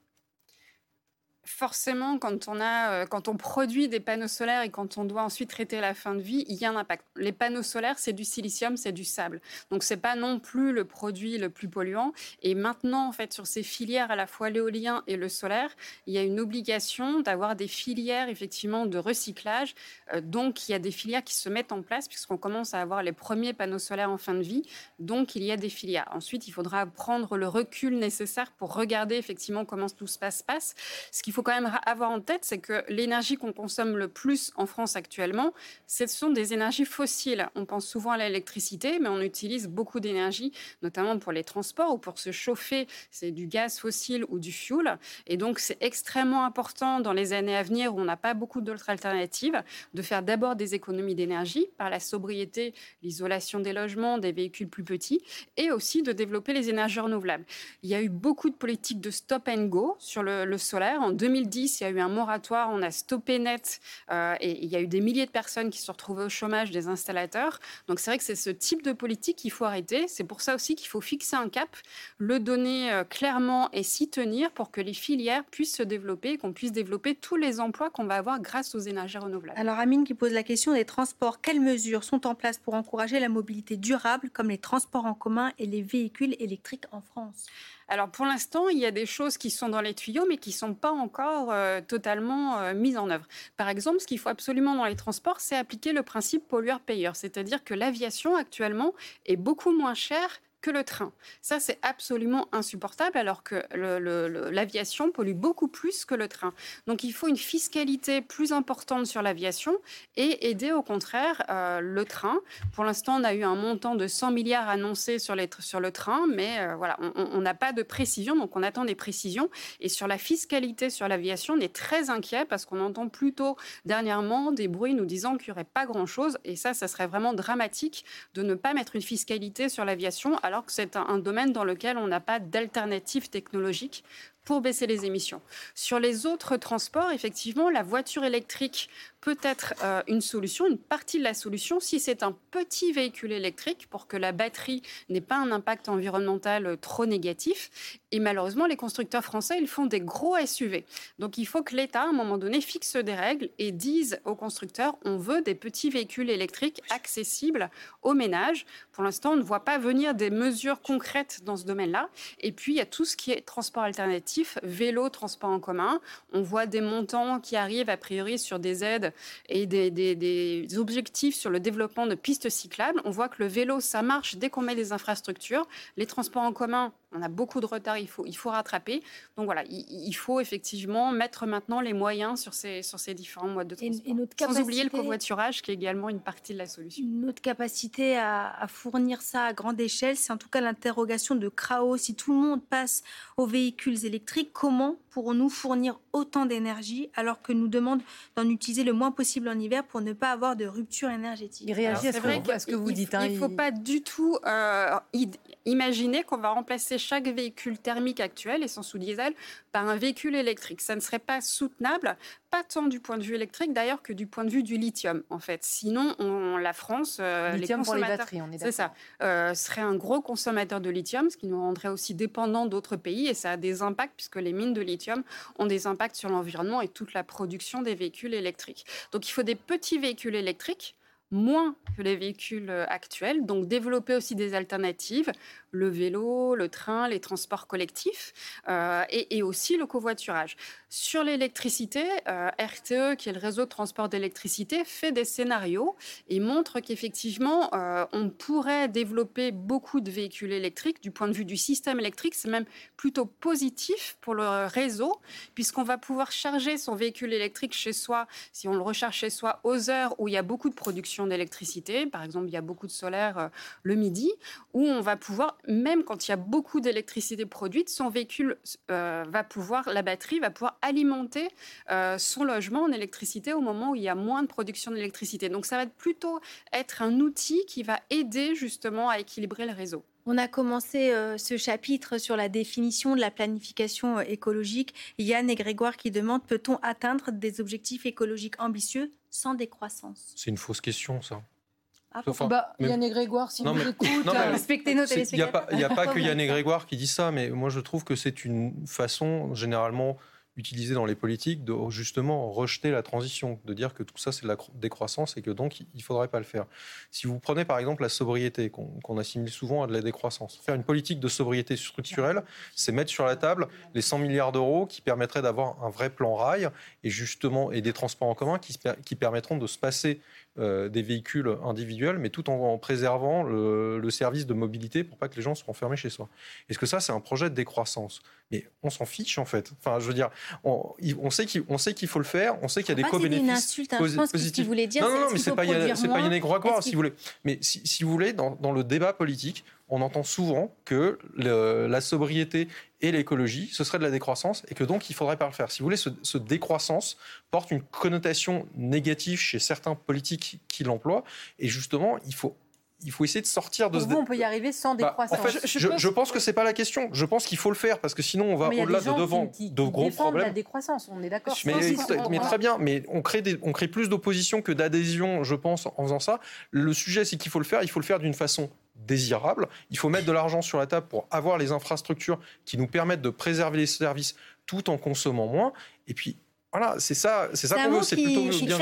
Forcément, quand on, a, euh, quand on produit des panneaux solaires et quand on doit ensuite traiter la fin de vie, il y a un impact. Les panneaux solaires, c'est du silicium, c'est du sable. Donc, ce n'est pas non plus le produit le plus polluant. Et maintenant, en fait, sur ces filières, à la fois l'éolien et le solaire, il y a une obligation d'avoir des filières, effectivement, de recyclage. Euh, donc, il y a des filières qui se mettent en place puisqu'on commence à avoir les premiers panneaux solaires en fin de vie. Donc, il y a des filières. Ensuite, il faudra prendre le recul nécessaire pour regarder, effectivement, comment tout se passe. passe. Ce qui il faut quand même avoir en tête, c'est que l'énergie qu'on consomme le plus en France actuellement, ce sont des énergies fossiles. On pense souvent à l'électricité, mais on utilise beaucoup d'énergie, notamment pour les transports ou pour se chauffer. C'est du gaz fossile ou du fuel. Et donc, c'est extrêmement important dans les années à venir où on n'a pas beaucoup d'autres alternatives de faire d'abord des économies d'énergie par la sobriété, l'isolation des logements, des véhicules plus petits et aussi de développer les énergies renouvelables. Il y a eu beaucoup de politiques de stop and go sur le, le solaire. En 2010, il y a eu un moratoire, on a stoppé net euh, et il y a eu des milliers de personnes qui se sont retrouvées au chômage des installateurs. Donc c'est vrai que c'est ce type de politique qu'il faut arrêter. C'est pour ça aussi qu'il faut fixer un cap, le donner euh, clairement et s'y tenir pour que les filières puissent se développer, qu'on puisse développer tous les emplois qu'on va avoir grâce aux énergies renouvelables. Alors Amine qui pose la question des transports, quelles mesures sont en place pour encourager la mobilité durable comme les transports en commun et les véhicules électriques en France? Alors pour l'instant, il y a des choses qui sont dans les tuyaux, mais qui ne sont pas encore euh, totalement euh, mises en œuvre. Par exemple, ce qu'il faut absolument dans les transports, c'est appliquer le principe pollueur-payeur, c'est-à-dire que l'aviation actuellement est beaucoup moins chère que le train. Ça, c'est absolument insupportable alors que l'aviation pollue beaucoup plus que le train. Donc il faut une fiscalité plus importante sur l'aviation et aider au contraire euh, le train. Pour l'instant, on a eu un montant de 100 milliards annoncé sur, les, sur le train, mais euh, voilà, on n'a pas de précision, donc on attend des précisions. Et sur la fiscalité sur l'aviation, on est très inquiet parce qu'on entend plutôt dernièrement des bruits nous disant qu'il n'y aurait pas grand-chose. Et ça, ça serait vraiment dramatique de ne pas mettre une fiscalité sur l'aviation alors que c'est un, domaine dans lequel on n'a pas d'alternative technologique pour baisser les émissions. Sur les autres transports, effectivement, la voiture électrique peut être euh, une solution, une partie de la solution, si c'est un petit véhicule électrique pour que la batterie n'ait pas un impact environnemental euh, trop négatif. Et malheureusement, les constructeurs français, ils font des gros SUV. Donc il faut que l'État, à un moment donné, fixe des règles et dise aux constructeurs, on veut des petits véhicules électriques accessibles aux ménages. Pour l'instant, on ne voit pas venir des mesures concrètes dans ce domaine-là. Et puis, il y a tout ce qui est transport alternatif, vélo, transport en commun. On voit des montants qui arrivent, a priori, sur des aides et des, objectifs sur le développement de pistes cyclables. On voit que le vélo, ça marche dès qu'on met les infrastructures. Les transports en commun, on a beaucoup de retard, il faut, il faut rattraper. Donc voilà, il, faut effectivement mettre maintenant les moyens sur ces, sur ces différents modes de transport. Et, notre Sans oublier le covoiturage, qui est également une partie de la solution. Notre capacité à, à fournir ça à grande échelle, c'est en tout cas l'interrogation de Krao. Si tout le monde passe aux véhicules électriques, comment pourrons-nous fournir autant d'énergie alors que nous demande d'en utiliser le moins possible en hiver pour ne pas avoir de rupture énergétique? Il réagit à ce, que, vous dites. Hein, il ne faut pas du tout euh, imaginer qu'on va remplacer chaque véhicule thermique actuel, essence ou diesel, par un véhicule électrique. Ça ne serait pas soutenable, pas tant du point de vue électrique d'ailleurs que du point de vue du lithium, en fait. Sinon, on, la France, euh, lithium les pour les batteries, on est, C'est ça. Euh, serait un gros consommateur de lithium, ce qui nous rendrait aussi dépendants d'autres pays, et ça a des impacts puisque les mines de lithium ont des impacts sur l'environnement et toute la production des véhicules électriques. Donc, il faut des petits véhicules électriques moins que les véhicules euh, actuels, donc développer aussi des alternatives, le vélo, le train, les transports collectifs euh, et, aussi le covoiturage. Sur l'électricité, euh, RTE, qui est le réseau de transport d'électricité, fait des scénarios et montre qu'effectivement, euh, on pourrait développer beaucoup de véhicules électriques. Du point de vue du système électrique, c'est même plutôt positif pour le réseau, puisqu'on va pouvoir charger son véhicule électrique chez soi, si on le recharge chez soi, aux heures où il y a beaucoup de production d'électricité. Par exemple, il y a beaucoup de solaire le midi, où on va pouvoir même quand il y a beaucoup d'électricité produite, son véhicule euh, va pouvoir, la batterie va pouvoir alimenter euh, son logement en électricité au moment où il y a moins de production d'électricité. Donc ça va plutôt être un outil qui va aider justement à équilibrer le réseau. On a commencé euh, ce chapitre sur la définition de la planification euh, écologique. Yann et Grégoire qui demandent peut-on atteindre des objectifs écologiques ambitieux sans décroissance? C'est une fausse question, ça. Ah, bah, Yann et Grégoire, si vous écoutez, respectez nos téléspectateurs. Il n'y a pas, que Yann et Grégoire qui disent ça, mais moi je trouve que c'est une façon généralement utilisé dans les politiques de justement rejeter la transition, de dire que tout ça c'est de la décroissance et que donc il ne faudrait pas le faire. Si vous prenez par exemple la sobriété, qu'on assimile souvent à de la décroissance, faire une politique de sobriété structurelle, c'est mettre sur la table les 100 milliards d'euros qui permettraient d'avoir un vrai plan rail et justement et des transports en commun qui, qui permettront de se passer euh, des véhicules individuels, mais tout en, préservant le, service de mobilité pour pas que les gens soient enfermés chez soi. Est-ce que ça, c'est un projet de décroissance? Mais on s'en fiche en fait. Enfin, je veux dire, on, sait qu'il faut le faire, on sait qu'il y a des co-bénéfices. une insulte, hein. je pense positifs. voulait dire. Non, non, non mais c'est pas si vous voulez. Mais si, si vous voulez, dans, dans le débat politique, on entend souvent que la sobriété et l'écologie, ce serait de la décroissance et que donc il faudrait pas le faire. Si vous voulez, ce, décroissance porte une connotation négative chez certains politiques qui l'emploient et justement, il faut il faut essayer de sortir de Pour ce. Vous, on peut y arriver sans bah, décroissance. en fait, je, pense... que c'est pas la question. Je pense qu'il faut le faire parce que sinon on va au-delà de devant de gros problèmes. la décroissance, on est d'accord. Mais, mais, très bien, mais on crée, des, on crée plus d'opposition que d'adhésion, je pense, en faisant ça. Le sujet, c'est qu'il faut le faire. Il faut le faire d'une façon désirable. Il faut mettre de l'argent sur la table pour avoir les infrastructures qui nous permettent de préserver les services tout en consommant moins. Et puis, voilà, c'est ça, c'est ça qu'on veut, c'est plutôt bien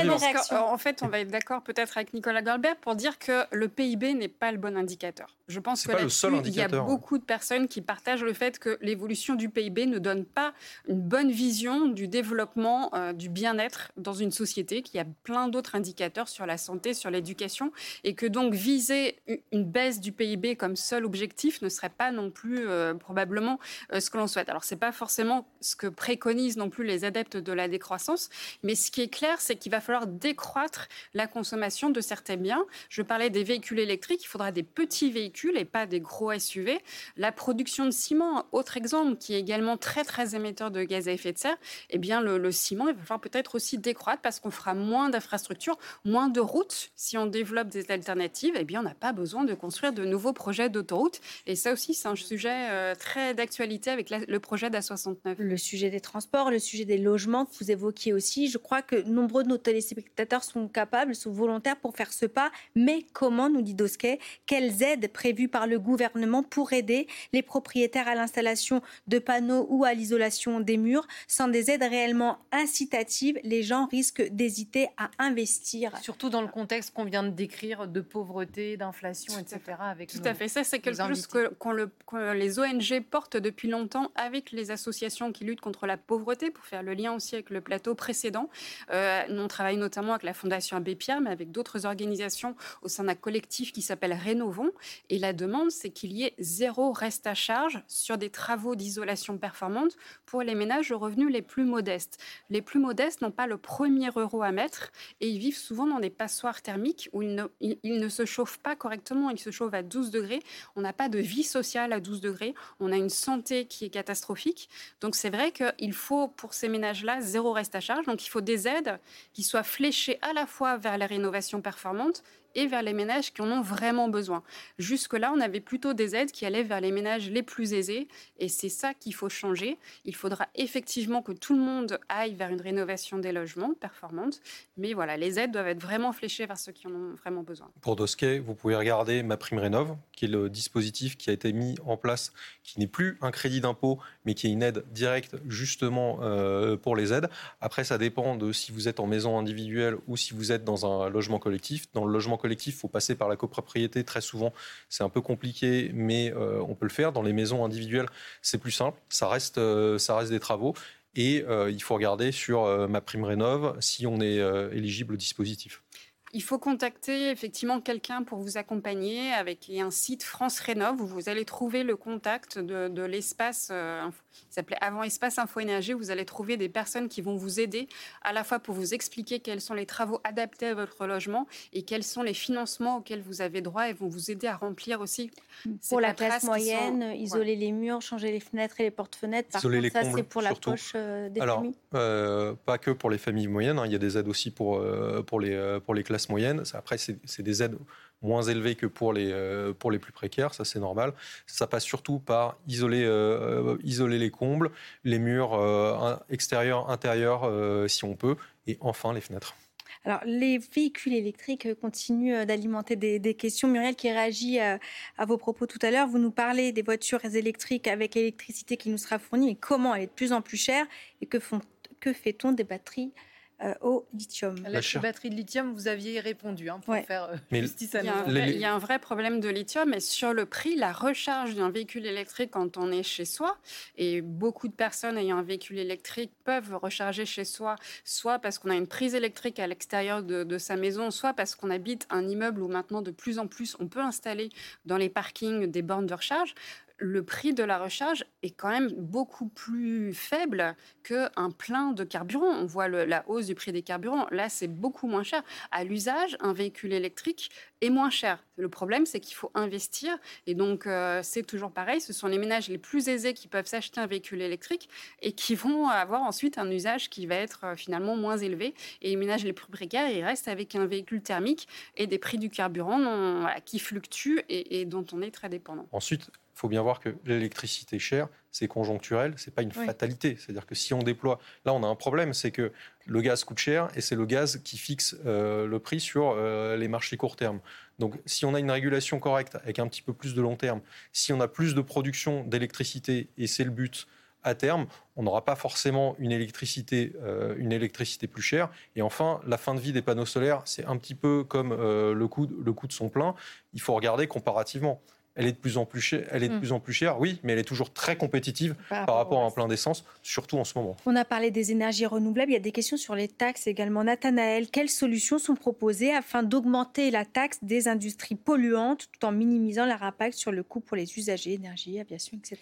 En fait, on va être d'accord peut-être avec Nicolas Goldberg pour dire que le PIB n'est pas le bon indicateur. Je pense que il y a beaucoup de personnes qui partagent le fait que l'évolution du PIB ne donne pas une bonne vision du développement euh, du bien-être dans une société, qu'il y a plein d'autres indicateurs sur la santé, sur l'éducation, et que donc viser une baisse du PIB comme seul objectif ne serait pas non plus euh, probablement euh, ce que l'on souhaite. Alors c'est pas forcément ce que préconisent non plus les adeptes de la décroissance, mais ce qui est clair, c'est qu'il va falloir décroître la consommation de certains biens. Je parlais des véhicules électriques, il faudra des petits véhicules et pas des gros SUV. La production de ciment, autre exemple, qui est également très très émetteur de gaz à effet de serre, eh bien le, ciment, il va falloir peut-être aussi décroître parce qu'on fera moins d'infrastructures, moins de routes. Si on développe des alternatives, eh bien on n'a pas besoin de construire de nouveaux projets d'autoroutes. Et ça aussi, c'est un sujet euh, très d'actualité avec le projet d'A69. Le sujet des transports, le sujet des logements vous évoquiez aussi. Je crois que nombreux de nos téléspectateurs sont capables, sont volontaires pour faire ce pas. Mais comment, nous dit Dosquet, quelles aides prévues par le gouvernement pour aider les propriétaires à l'installation de panneaux ou à l'isolation des murs. Sans des aides réellement incitatives, les gens risquent d'hésiter à investir. Surtout dans le contexte qu'on vient de décrire de pauvreté, d'inflation, etc. Avec Tout à fait. Ça, c'est quelque chose que, que, les ONG portent depuis longtemps avec les associations qui luttent contre la pauvreté, pour faire le lien aussi avec le plateau précédent. Euh, on travaille notamment avec la Fondation Abbé Pierre, mais avec d'autres organisations au sein d'un collectif qui s'appelle Rénovons. Et la demande, c'est qu'il y ait zéro reste à charge sur des travaux d'isolation performante pour les ménages aux revenus les plus modestes. Les plus modestes n'ont pas le premier euro à mettre et ils vivent souvent dans des passoires thermiques où ne, ils ne se chauffent pas correctement, ils se chauffent à 12 degrés. On n'a pas de vie sociale à 12 degrés, on a une santé qui est catastrophique. Donc c'est vrai qu'il faut pour ces ménages-là zéro reste à charge. Donc il faut des aides qui soient fléchées à la fois vers la rénovation performante et vers les ménages qui en ont vraiment besoin. Jusque-là, on avait plutôt des aides qui allaient vers les ménages les plus aisés et c'est ça qu'il faut changer. Il faudra effectivement que tout le monde aille vers une rénovation des logements performante, mais voilà, les aides doivent être vraiment fléchées vers ceux qui en ont vraiment besoin. Pour Dosquet, vous pouvez regarder Ma Prime Rénov, qui est le dispositif qui a été mis en place, qui n'est plus un crédit d'impôt, mais qui est une aide directe justement euh, pour les aides. Après, ça dépend de si vous êtes en maison individuelle ou si vous êtes dans un logement collectif. Dans le logement collectif, il faut passer par la copropriété très souvent. C'est un peu compliqué, mais euh, on peut le faire. Dans les maisons individuelles, c'est plus simple. Ça reste, euh, ça reste des travaux. Et euh, il faut regarder sur ma prime rénov si on est éligible au dispositif. Il faut contacter effectivement quelqu'un pour vous accompagner avec un site France Rénov où vous allez trouver le contact de, l'espace, qui s'appelait avant Espace Info Énergie. Vous allez trouver des personnes qui vont vous aider à la fois pour vous expliquer quels sont les travaux adaptés à votre logement et quels sont les financements auxquels vous avez droit et vont vous aider à remplir aussi. Pour la classe moyenne, isoler les murs, changer les fenêtres et les portes-fenêtres. Par contre, ça c'est pour la poche euh, des Alors, familles. Euh, pas que pour les familles moyennes. Hein. il y a des aides aussi pour pour les pour les classes classe moyenne. Après, c'est des aides moins élevées que pour les, pour les plus précaires, ça c'est normal. Ça passe surtout par isoler, isoler les combles, les murs extérieurs, intérieurs si on peut, et enfin les fenêtres. Alors, les véhicules électriques continuent euh, d'alimenter des, questions. Muriel, qui réagit à, euh, vos propos tout à l'heure, vous nous parlez des voitures électriques avec l'électricité qui nous sera fournie et comment elle est de plus en plus chère et que, que fait-on des batteries euh, au lithium. La, batterie de lithium, vous aviez répondu hein, pour faire euh, justice à il, y a il y a un vrai problème de lithium et sur le prix, la recharge d'un véhicule électrique quand on est chez soi, et beaucoup de personnes ayant un véhicule électrique peuvent recharger chez soi, soit parce qu'on a une prise électrique à l'extérieur de, de, sa maison, soit parce qu'on habite un immeuble où maintenant de plus en plus on peut installer dans les parkings des bornes de recharge le prix de la recharge est quand même beaucoup plus faible qu'un plein de carburant. On voit la hausse du prix des carburants. Là, c'est beaucoup moins cher. À l'usage, un véhicule électrique est moins cher. Le problème, c'est qu'il faut investir. Et donc, euh, c'est toujours pareil. Ce sont les ménages les plus aisés qui peuvent s'acheter un véhicule électrique et qui vont avoir ensuite un usage qui va être euh, finalement moins élevé. Et les ménages les plus précaires, ils restent avec un véhicule thermique et des prix du carburant qui fluctuent et, dont on est très dépendant. Ensuite, faut bien voir que l'électricité chère, c'est conjoncturel, c'est pas une fatalité. C'est-à-dire que si on déploie, là on a un problème, c'est que le gaz coûte cher et c'est le gaz qui fixe euh, le prix sur euh, les marchés court terme. Donc si on a une régulation correcte avec un petit peu plus de long terme, si on a plus de production d'électricité et c'est le but à terme, on n'aura pas forcément une électricité, euh, une électricité plus chère. Et enfin, la fin de vie des panneaux solaires, c'est un petit peu comme le, coût, le coût de son plein. Il faut regarder comparativement elle est de plus en plus chère, elle est de hmm. plus en plus chère, oui, mais elle est toujours très compétitive par, rapport à un plein d'essence, surtout en ce moment. On a parlé des énergies renouvelables, il y a des questions sur les taxes également. Nathanaël, quelles solutions sont proposées afin d'augmenter la taxe des industries polluantes tout en minimisant leur impact sur le coût pour les usagers, énergie, aviation, etc.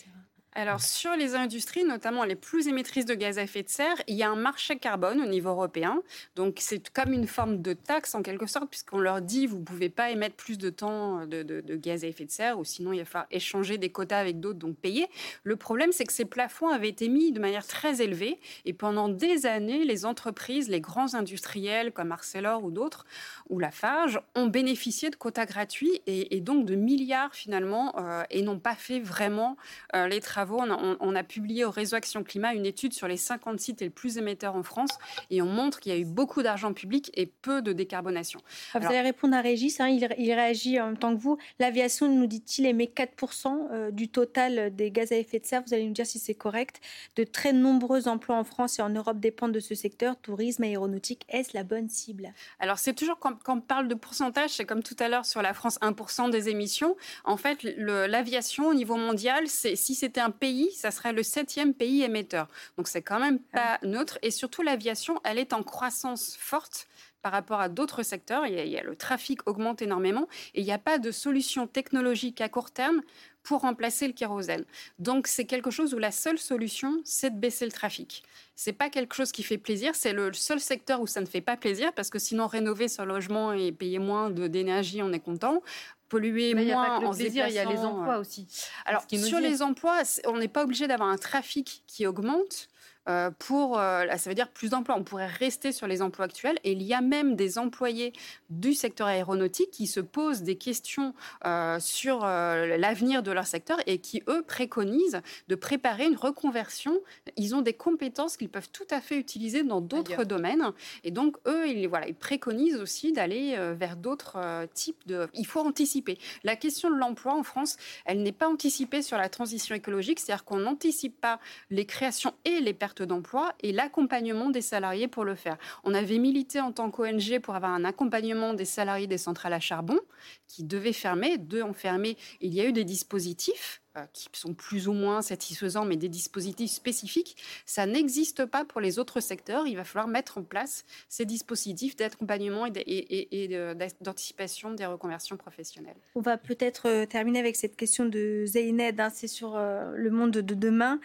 Alors sur les industries, notamment les plus émettrices de gaz à effet de serre, il y a un marché carbone au niveau européen. Donc c'est comme une forme de taxe en quelque sorte, puisqu'on leur dit vous ne pouvez pas émettre plus de temps de, gaz à effet de serre, ou sinon il va falloir échanger des quotas avec d'autres, donc payer. Le problème, c'est que ces plafonds avaient été mis de manière très élevée, et pendant des années, les entreprises, les grands industriels comme Arcelor ou d'autres, ou Lafarge, ont bénéficié de quotas gratuits et, donc de milliards finalement, euh, et n'ont pas fait vraiment euh, les travaux on a, publié au Réseau Action Climat une étude sur les 50 sites les plus émetteurs en France et on montre qu'il y a eu beaucoup d'argent public et peu de décarbonation. Ah, vous allez répondre à Régis, hein, il, réagit en même temps que vous. L'aviation, nous dit-il, émet 4% euh, du total des gaz à effet de serre. Vous allez nous dire si c'est correct. De très nombreux emplois en France et en Europe dépendent de ce secteur. Tourisme, aéronautique, est-ce la bonne cible? Alors c'est toujours quand, on parle de pourcentage, c'est comme tout à l'heure sur la France, 1% des émissions. En fait, l'aviation au niveau mondial, si c'était un pays, ça serait le septième pays émetteur. Donc c'est quand même pas neutre. Et surtout, l'aviation, elle est en croissance forte par rapport à d'autres secteurs. Il y, a, le trafic augmente énormément et il n'y a pas de solution technologique à court terme pour remplacer le kérosène. Donc c'est quelque chose où la seule solution, c'est de baisser le trafic. C'est pas quelque chose qui fait plaisir, c'est le seul secteur où ça ne fait pas plaisir parce que sinon rénover son logement et payer moins d'énergie, on est content polluer moins il y a en plaisir, Il y a les emplois euh. aussi. Alors, sur les emplois, on n'est pas obligé d'avoir un trafic qui augmente. Euh, pour, euh, ça veut dire plus d'emplois. On pourrait rester sur les emplois actuels. Et il y a même des employés du secteur aéronautique qui se posent des questions euh, sur l'avenir de leur secteur et qui, eux, préconisent de préparer une reconversion. Ils ont des compétences qu'ils peuvent tout à fait utiliser dans d'autres domaines. Et donc, eux, ils, voilà, ils préconisent aussi d'aller vers d'autres types de... Il faut anticiper. La question de l'emploi en France, elle n'est pas anticipée sur la transition écologique, c'est-à-dire qu'on n'anticipe pas les créations et les pertes d'emploi et l'accompagnement des salariés pour le faire. On avait milité en tant qu'ONG pour avoir un accompagnement des salariés des centrales à charbon qui devaient fermer. Deux ont fermé. Il y a eu des dispositifs qui sont plus ou moins satisfaisants, mais des dispositifs spécifiques. Ça n'existe pas pour les autres secteurs. Il va falloir mettre en place ces dispositifs d'accompagnement et d'anticipation des reconversions professionnelles. On va peut-être euh, terminer avec cette question de Zeyned. Hein, c'est sur euh, le monde de demain.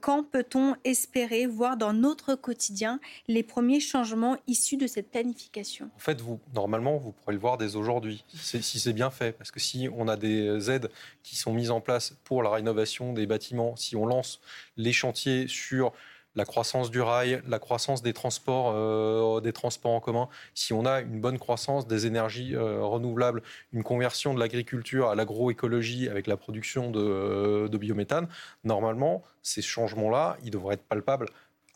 Quand peut-on espérer voir dans notre quotidien les premiers changements issus de cette planification? En fait, vous, normalement, vous pourrez le voir dès aujourd'hui, si c'est bien fait. Parce que si on a des aides qui sont mises en place pour la rénovation des bâtiments, si on lance les chantiers sur la croissance du rail, la croissance des transports, euh, des transports en commun, si on a une bonne croissance des énergies euh, renouvelables, une conversion de l'agriculture à l'agroécologie avec la production de, de biométhane, normalement, ces changements-là, ils devraient être palpables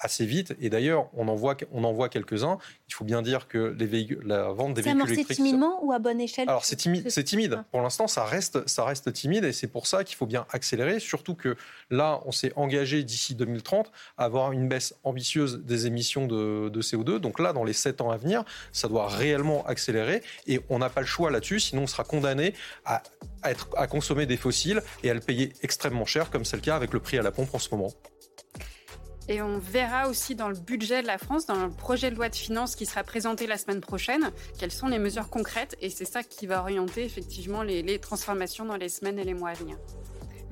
assez vite. Et d'ailleurs, on en voit, on en voit quelques-uns. Il faut bien dire que les véhicules, la vente des véhicules électriques. timidement ou à bonne échelle Alors c'est timide, c'est timide. Ah. Pour l'instant, ça reste, ça reste timide et c'est pour ça qu'il faut bien accélérer. Surtout que là, on s'est engagé d'ici 2030 à avoir une baisse ambitieuse des émissions de, CO2. Donc là, dans les 7 ans à venir, ça doit réellement accélérer et on n'a pas le choix là-dessus. Sinon, on sera condamné à, être, à consommer des fossiles et à le payer extrêmement cher, comme c'est le cas avec le prix à la pompe en ce moment. Et on verra aussi dans le budget de la France, dans le projet de loi de finances qui sera présenté la semaine prochaine, quelles sont les mesures concrètes. Et c'est ça qui va orienter effectivement les, transformations dans les semaines et les mois à venir.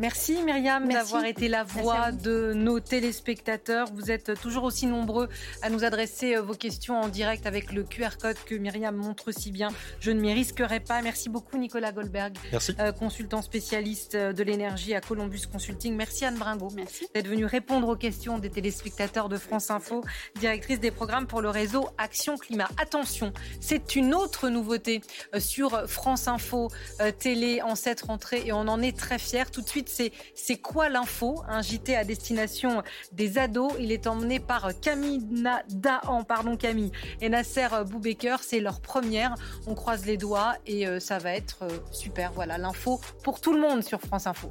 Merci Myriam d'avoir été la voix de nos téléspectateurs. Vous êtes toujours aussi nombreux à nous adresser euh, vos questions en direct avec le QR code que Myriam montre si bien. Je ne m'y risquerai pas. Merci beaucoup Nicolas Goldberg, euh, consultant spécialiste euh, de l'énergie à Columbus Consulting. Merci Anne Bringot d'être venue répondre aux questions des téléspectateurs de France Info, directrice des programmes pour le réseau Action Climat. Attention, c'est une autre nouveauté sur France Info télé en cette rentrée et on en est très fiers. Tout de suite, c'est quoi l'info Un JT à destination des ados? Il est emmené par Camille Dahan, pardon Camille, et Nasser Boubaker. C'est leur première. On croise les doigts et euh, ça va être euh, super. Voilà l'info pour tout le monde sur France Info.